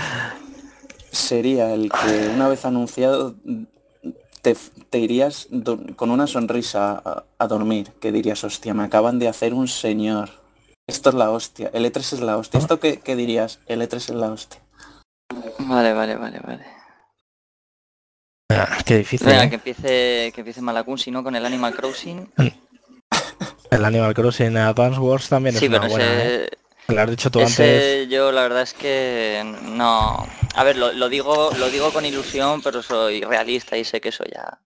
sería el que una vez anunciado te, te irías con una sonrisa a, a dormir? Que dirías, hostia, me acaban de hacer un señor. Esto es la hostia. El E3 es la hostia. ¿Esto qué, qué dirías? El E3 es la hostia. Vale, vale, vale, vale. Ah, Qué difícil, Venga, ¿eh? que empiece, que empiece Malakun, si no con el Animal Crossing. El Animal Crossing Advance Wars también Sí, es una pero buena, ese, ¿eh? Lo has dicho tú ese antes. yo la verdad es que no. A ver, lo, lo digo, lo digo con ilusión, pero soy realista y sé que eso ya.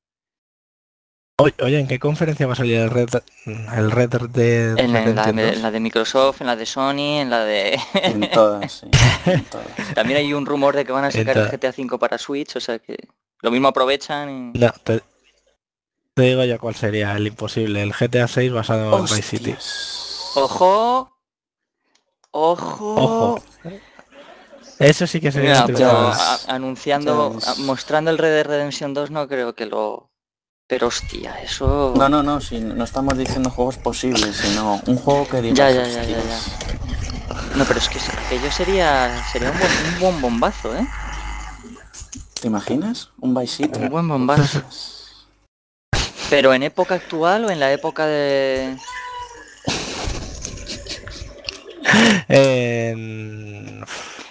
Oye, ¿en qué conferencia va a salir el Red, el Red de, En, la, de, 2? en la de Microsoft, en la de Sony, en la de. En todas, sí. En todas. También hay un rumor de que van a sacar el GTA V para Switch, o sea que lo mismo aprovechan y. No, te, te digo ya cuál sería el imposible. El GTA 6 basado en Vice City. ¡Ojo! ¡Ojo! Ojo. Eso sí que sería Mira, una pero ya a- anunciando, ya a- mostrando el Red Dead Redemption 2 no creo que lo... Pero hostia, eso... No, no, no, si no estamos diciendo juegos posibles, sino un juego que digas, Ya, ya, ya, ya, "Hostias". No, pero es que aquello sería, sería un buen, un buen bombazo, ¿eh? ¿Te imaginas? Un Vice City. Un buen bombazo. Pero en época actual o en la época de... En-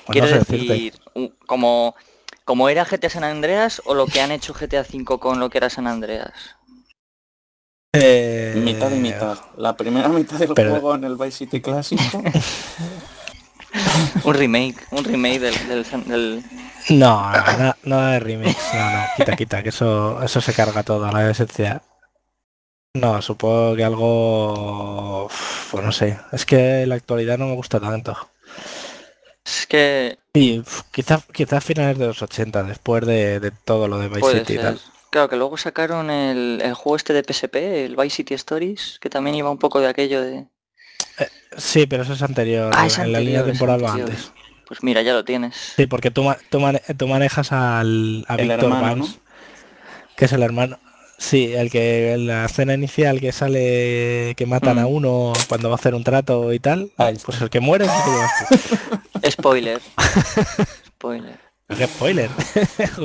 pues Quiero no sé decirte. decir, como, como era GTA San Andreas o lo que han hecho GTA V con lo que era San Andreas. Eh, Mitad y mitad. La primera mitad del pero- juego en el Vice City clásico. Un remake, un remake del... del, del- No, nada, nada de remix. No, no, quita, quita, que eso, eso se carga todo, la esencia. No, supongo que algo... Pues no sé. Es que la actualidad no me gusta tanto. Es que Y uf, quizás quizás finales de los 80, después de, de todo lo de Vice Puede City y ser. tal. Claro, que luego sacaron el, el juego este de PSP, el Vice City Stories, que también iba un poco de aquello de... Sí, pero eso es anterior, Ah, es en la línea temporal va antes. Pues mira, ya lo tienes. Sí, porque tú, tú, mane- tú manejas al, a El hermano, Vance, que es el hermano. Sí, el que en la escena inicial que sale que matan a Mm. uno cuando va a hacer un trato y tal, Ahí está. pues el que muere es. Spoiler. Spoiler. Qué spoiler.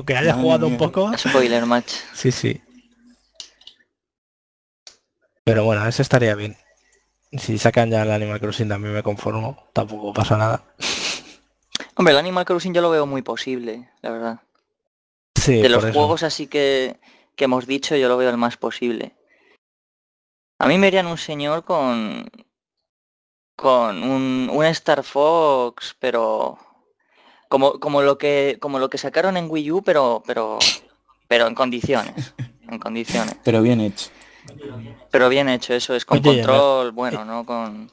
que haya Madre jugado un poco. Spoiler match. Sí, sí. Pero bueno, ese estaría bien. Si sacan ya el Animal Crossing también me conformo, tampoco pasa nada. Hombre, el Animal Crossing yo lo veo muy posible, la verdad. Sí, de los por eso. juegos así que, que hemos dicho, yo lo veo el más posible. A mí me irían un señor con con un, un Star Fox, pero como, como lo que como lo que sacaron en Wii U, pero pero pero en condiciones, en condiciones. Pero bien hecho. Pero bien hecho, eso es con Oye, control, bueno, no con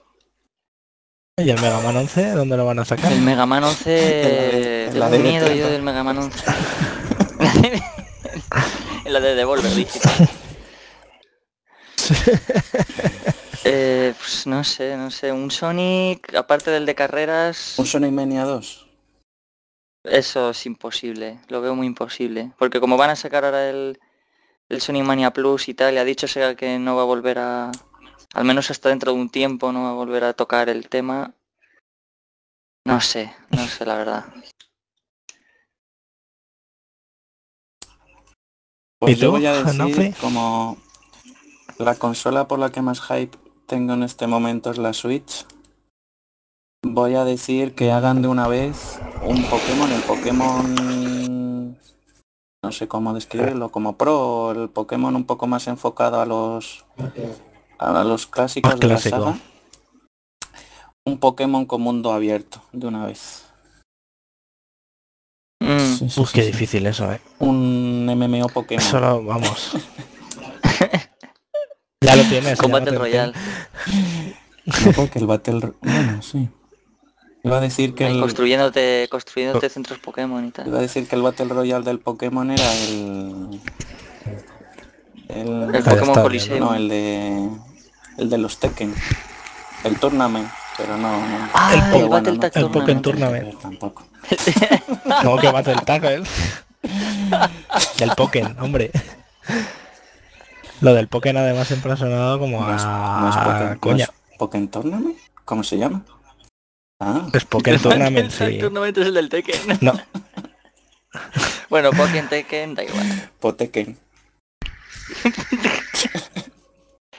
¿Y el Mega Man 11 dónde lo van a sacar? el Mega Man 11 En la- en la tengo DD30. miedo yo del Mega Man 11. en la de Devolver Digital. Eh, pues no sé, no sé, un Sonic, aparte del de carreras, Un Sonic Mania 2. eso es imposible, lo veo muy imposible. Porque como van a sacar ahora el, el Sonic Mania Plus y tal, y ha dicho Sega que no va a volver a, al menos hasta dentro de un tiempo, no va a volver a tocar el tema. No sé, no sé la verdad. Pues ¿Y yo tú, voy a decir, como la consola por la que más hype tengo en este momento es la Switch, voy a decir que hagan de una vez un Pokémon, el Pokémon, no sé cómo describirlo, como Pro, el Pokémon un poco más enfocado a los a los clásicos Más de la saga. Un Pokémon con mundo abierto, de una vez. Mm, Sí, sí, Uf, qué sí. difícil eso, eh. Un MMO Pokémon. Solo, vamos. ya lo tienes. con Battle tienes. Royale. No, porque el Battle... Bueno, sí. Iba a decir que el, construyéndote, construyéndote centros Pokémon y tal. iba a decir que el Battle Royale del Pokémon era el... El, Pokémon Coliseum. no, el de... El de los Tekken. El Tournament. Pero no... no. Ah, El el, Pokémon- Battle Tag el Tournament. Pokémon Tournament. Tampoco. No, que Battle Tag, ¿eh? Del Pokémon, hombre. Lo del Pokémon además siempre ha sonado como No es, a no es Pokémon, no coña. es Pokémon Tournament. ¿Cómo se llama? Ah, Es Pokémon Tournament, El sí. Tournament es el del Tekken. No, Bueno, Pokémon Tekken, da igual. Potekken.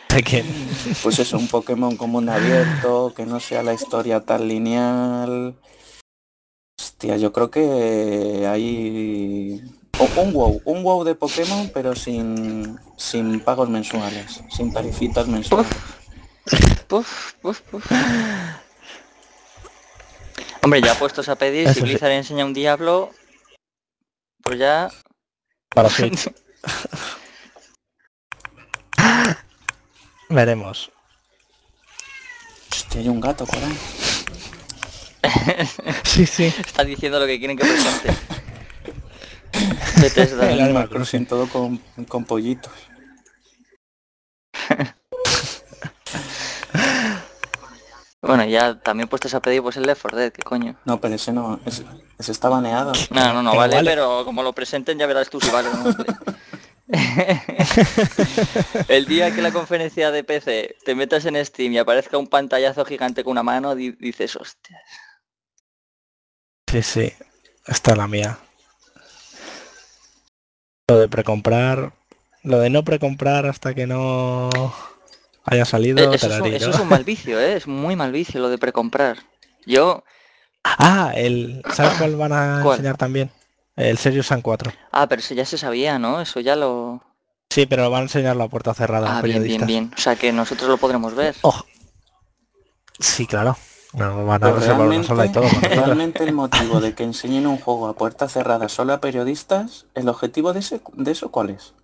Pues eso, un Pokémon con mundo abierto, que no sea la historia tan lineal. Hostia, yo creo que hay un WoW, un WoW de Pokémon, pero sin sin pagos mensuales, sin tarifitas mensuales. Puf, puf, puf. Hombre, ya puestos a pedir, si Eso sí. Blizzard enseña un Diablo, pues ya... Para Switch. Veremos. Hostia, hay un gato por ahí. Sí, sí. Está diciendo lo que quieren que presente. Bethesda. El Animal Crossing todo con, con pollitos. Bueno, ya también puestos a pedir pues el Left 4 Dead, ¿qué coño? No, pero ese no, ese, ese está baneado. No, no, no, vale, vale. pero como lo presenten ya verás tú si vale o no vale. El día que la conferencia de PC te metas en Steam y aparezca un pantallazo gigante con una mano, di- dices, hostia. Sí, sí. Esta es la mía. Lo de precomprar. Lo de no precomprar hasta que no haya salido. Eh, Eso es, un, eso ¿no? es un mal vicio, ¿eh? es muy mal vicio lo de precomprar. Yo, Ah, el. ¿Sabes cuál van a ¿Cuál? enseñar también? El Serious Sam 4. ah, pero eso ya se sabía, ¿no? Eso ya lo... Sí, pero lo van a enseñar la puerta cerrada. Ah, bien, bien, bien. O sea que nosotros lo podremos ver. Oh. Sí, claro. Nos van a Pero reservar una realmente, sola y todo. realmente el motivo de que enseñen un juego a puerta cerrada solo a periodistas, ¿el objetivo de, ese, de eso cuál es?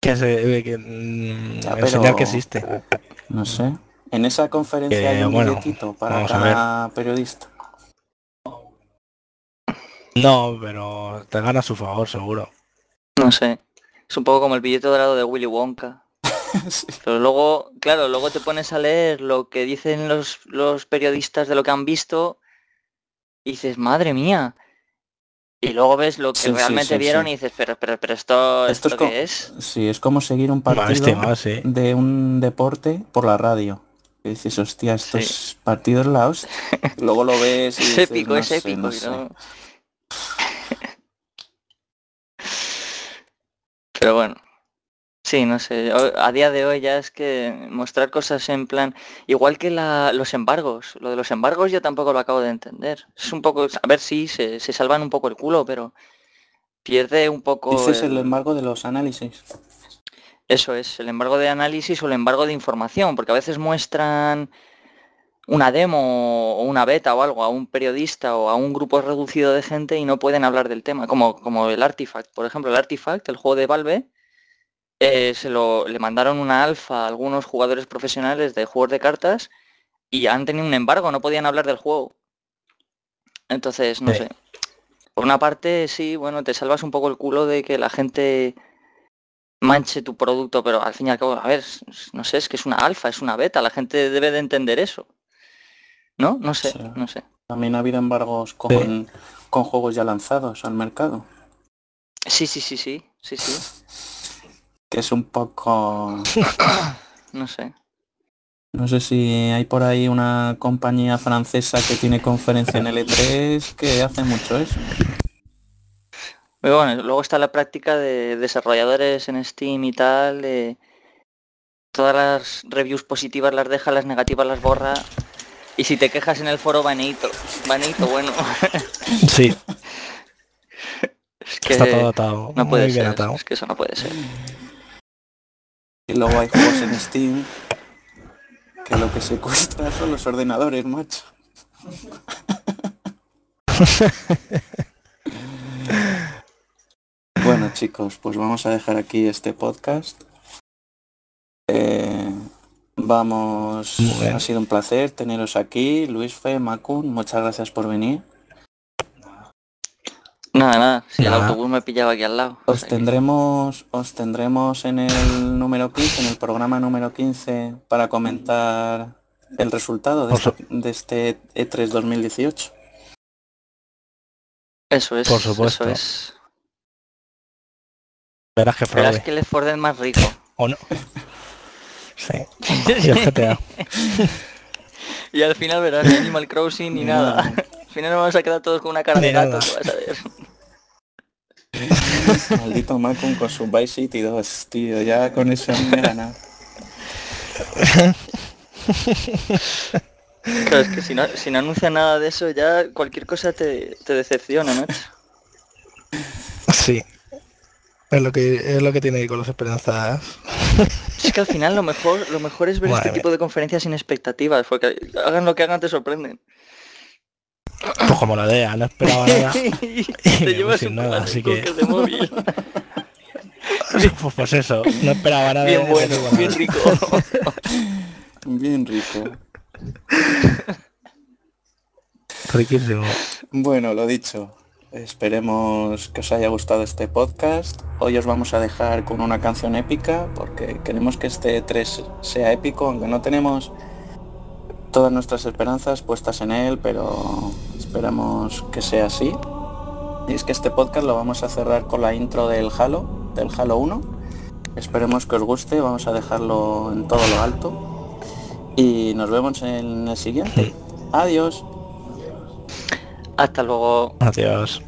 que se, que, mm, Ya, enseñar pero- que existe. No sé. En esa conferencia Que, hay un bueno, billetito para cada periodista. No, pero te gana a su favor, seguro. No sé. Es un poco como el billete dorado de Willy Wonka. Sí. Pero luego, claro, luego te pones a leer lo que dicen los, los periodistas de lo que han visto y dices, madre mía. Y luego ves lo que Sí, realmente sí, vieron y dices, pero, pero, pero esto, Esto ¿esto, es co- qué es? Sí, es como seguir un partido estimado, sí. de un deporte por la radio. Y dices, hostia, estos partidos la hostia. Luego lo ves y Es épico, no es sé, épico. no sé. Pero bueno. Sí, no sé. A día de hoy ya es que mostrar cosas en plan. Igual que los embargos. Lo de los embargos yo tampoco lo acabo de entender. Es un poco. A ver si se, salvan un poco el culo, pero pierde un poco. Ese es el embargo de los análisis. Eso es, el embargo de análisis o el embargo de información, porque a veces muestran una demo o una beta o algo a un periodista o a un grupo reducido de gente y no pueden hablar del tema, como, como el Artifact. Por ejemplo, el Artifact, el juego de Valve, eh, se lo, le mandaron una alfa a algunos jugadores profesionales de juegos de cartas y han tenido un embargo, no podían hablar del juego. Entonces, no sé. Por una parte, sí, bueno, te salvas un poco el culo de que la gente manche tu producto, pero al fin y al cabo, a ver, no sé, es que es una alfa, es una beta, la gente debe de entender eso. ¿No? No sé, no sé. También ha habido embargos con, con juegos ya lanzados al mercado. Sí, sí, sí, sí, sí, sí. Que es un poco... no sé. No sé si hay por ahí una compañía francesa que tiene conferencia en L3 que hace mucho eso. bueno, luego está la práctica de desarrolladores en Steam y tal. todas las reviews positivas las deja, las negativas las borra. Y si te quejas en el foro, baneito. Baneito, bueno. Sí. es que Está todo atado. No puede ser. Es que eso no puede ser. Y luego hay juegos en Steam que lo que secuestra son los ordenadores, macho. bueno chicos, pues vamos a dejar aquí este podcast. Eh, Vamos, ha sido un placer teneros aquí, Luis Fe, Macun, muchas gracias por venir. Nada, nada, si el autobús me pillaba aquí al lado. Os tendremos, os tendremos en el número 15, en el programa número 15, para comentar el resultado de, este, E3 2018. Eso es, por supuesto. Eso es. Verás que Verás que el Ford es más rico. ¿O no? Sí. Y al final verás Animal Crossing ni nada. Al final nos vamos a quedar todos con una cara de gato, vas a ver. Maldito Malcolm con su Vice City 2, tío, ya con eso no me nada. Claro, es que si no, si no anuncia nada de eso ya cualquier cosa te, te decepciona, ¿no? Sí. Es lo que es lo que tiene que con las esperanzas. Es que al final lo mejor, lo mejor es ver este tipo de conferencias sin expectativas, porque hagan lo que hagan te sorprenden. Pues como la DEA, no esperaba nada. y te llevas sin nada, así que... de móvil. pues, pues, eso, no esperaba nada. Bien bueno, bien rico. bien rico. Riquísimo. Bueno, lo dicho. Esperemos que os haya gustado este podcast. Hoy os vamos a dejar con una canción épica porque queremos que este 3 sea épico, aunque no tenemos todas nuestras esperanzas puestas en él, pero esperamos que sea así. Y es que este podcast lo vamos a cerrar con la intro del Halo, del Halo 1. Esperemos que os guste, vamos a dejarlo en todo lo alto. Y nos vemos en el siguiente. Adiós. Hasta luego. Adiós.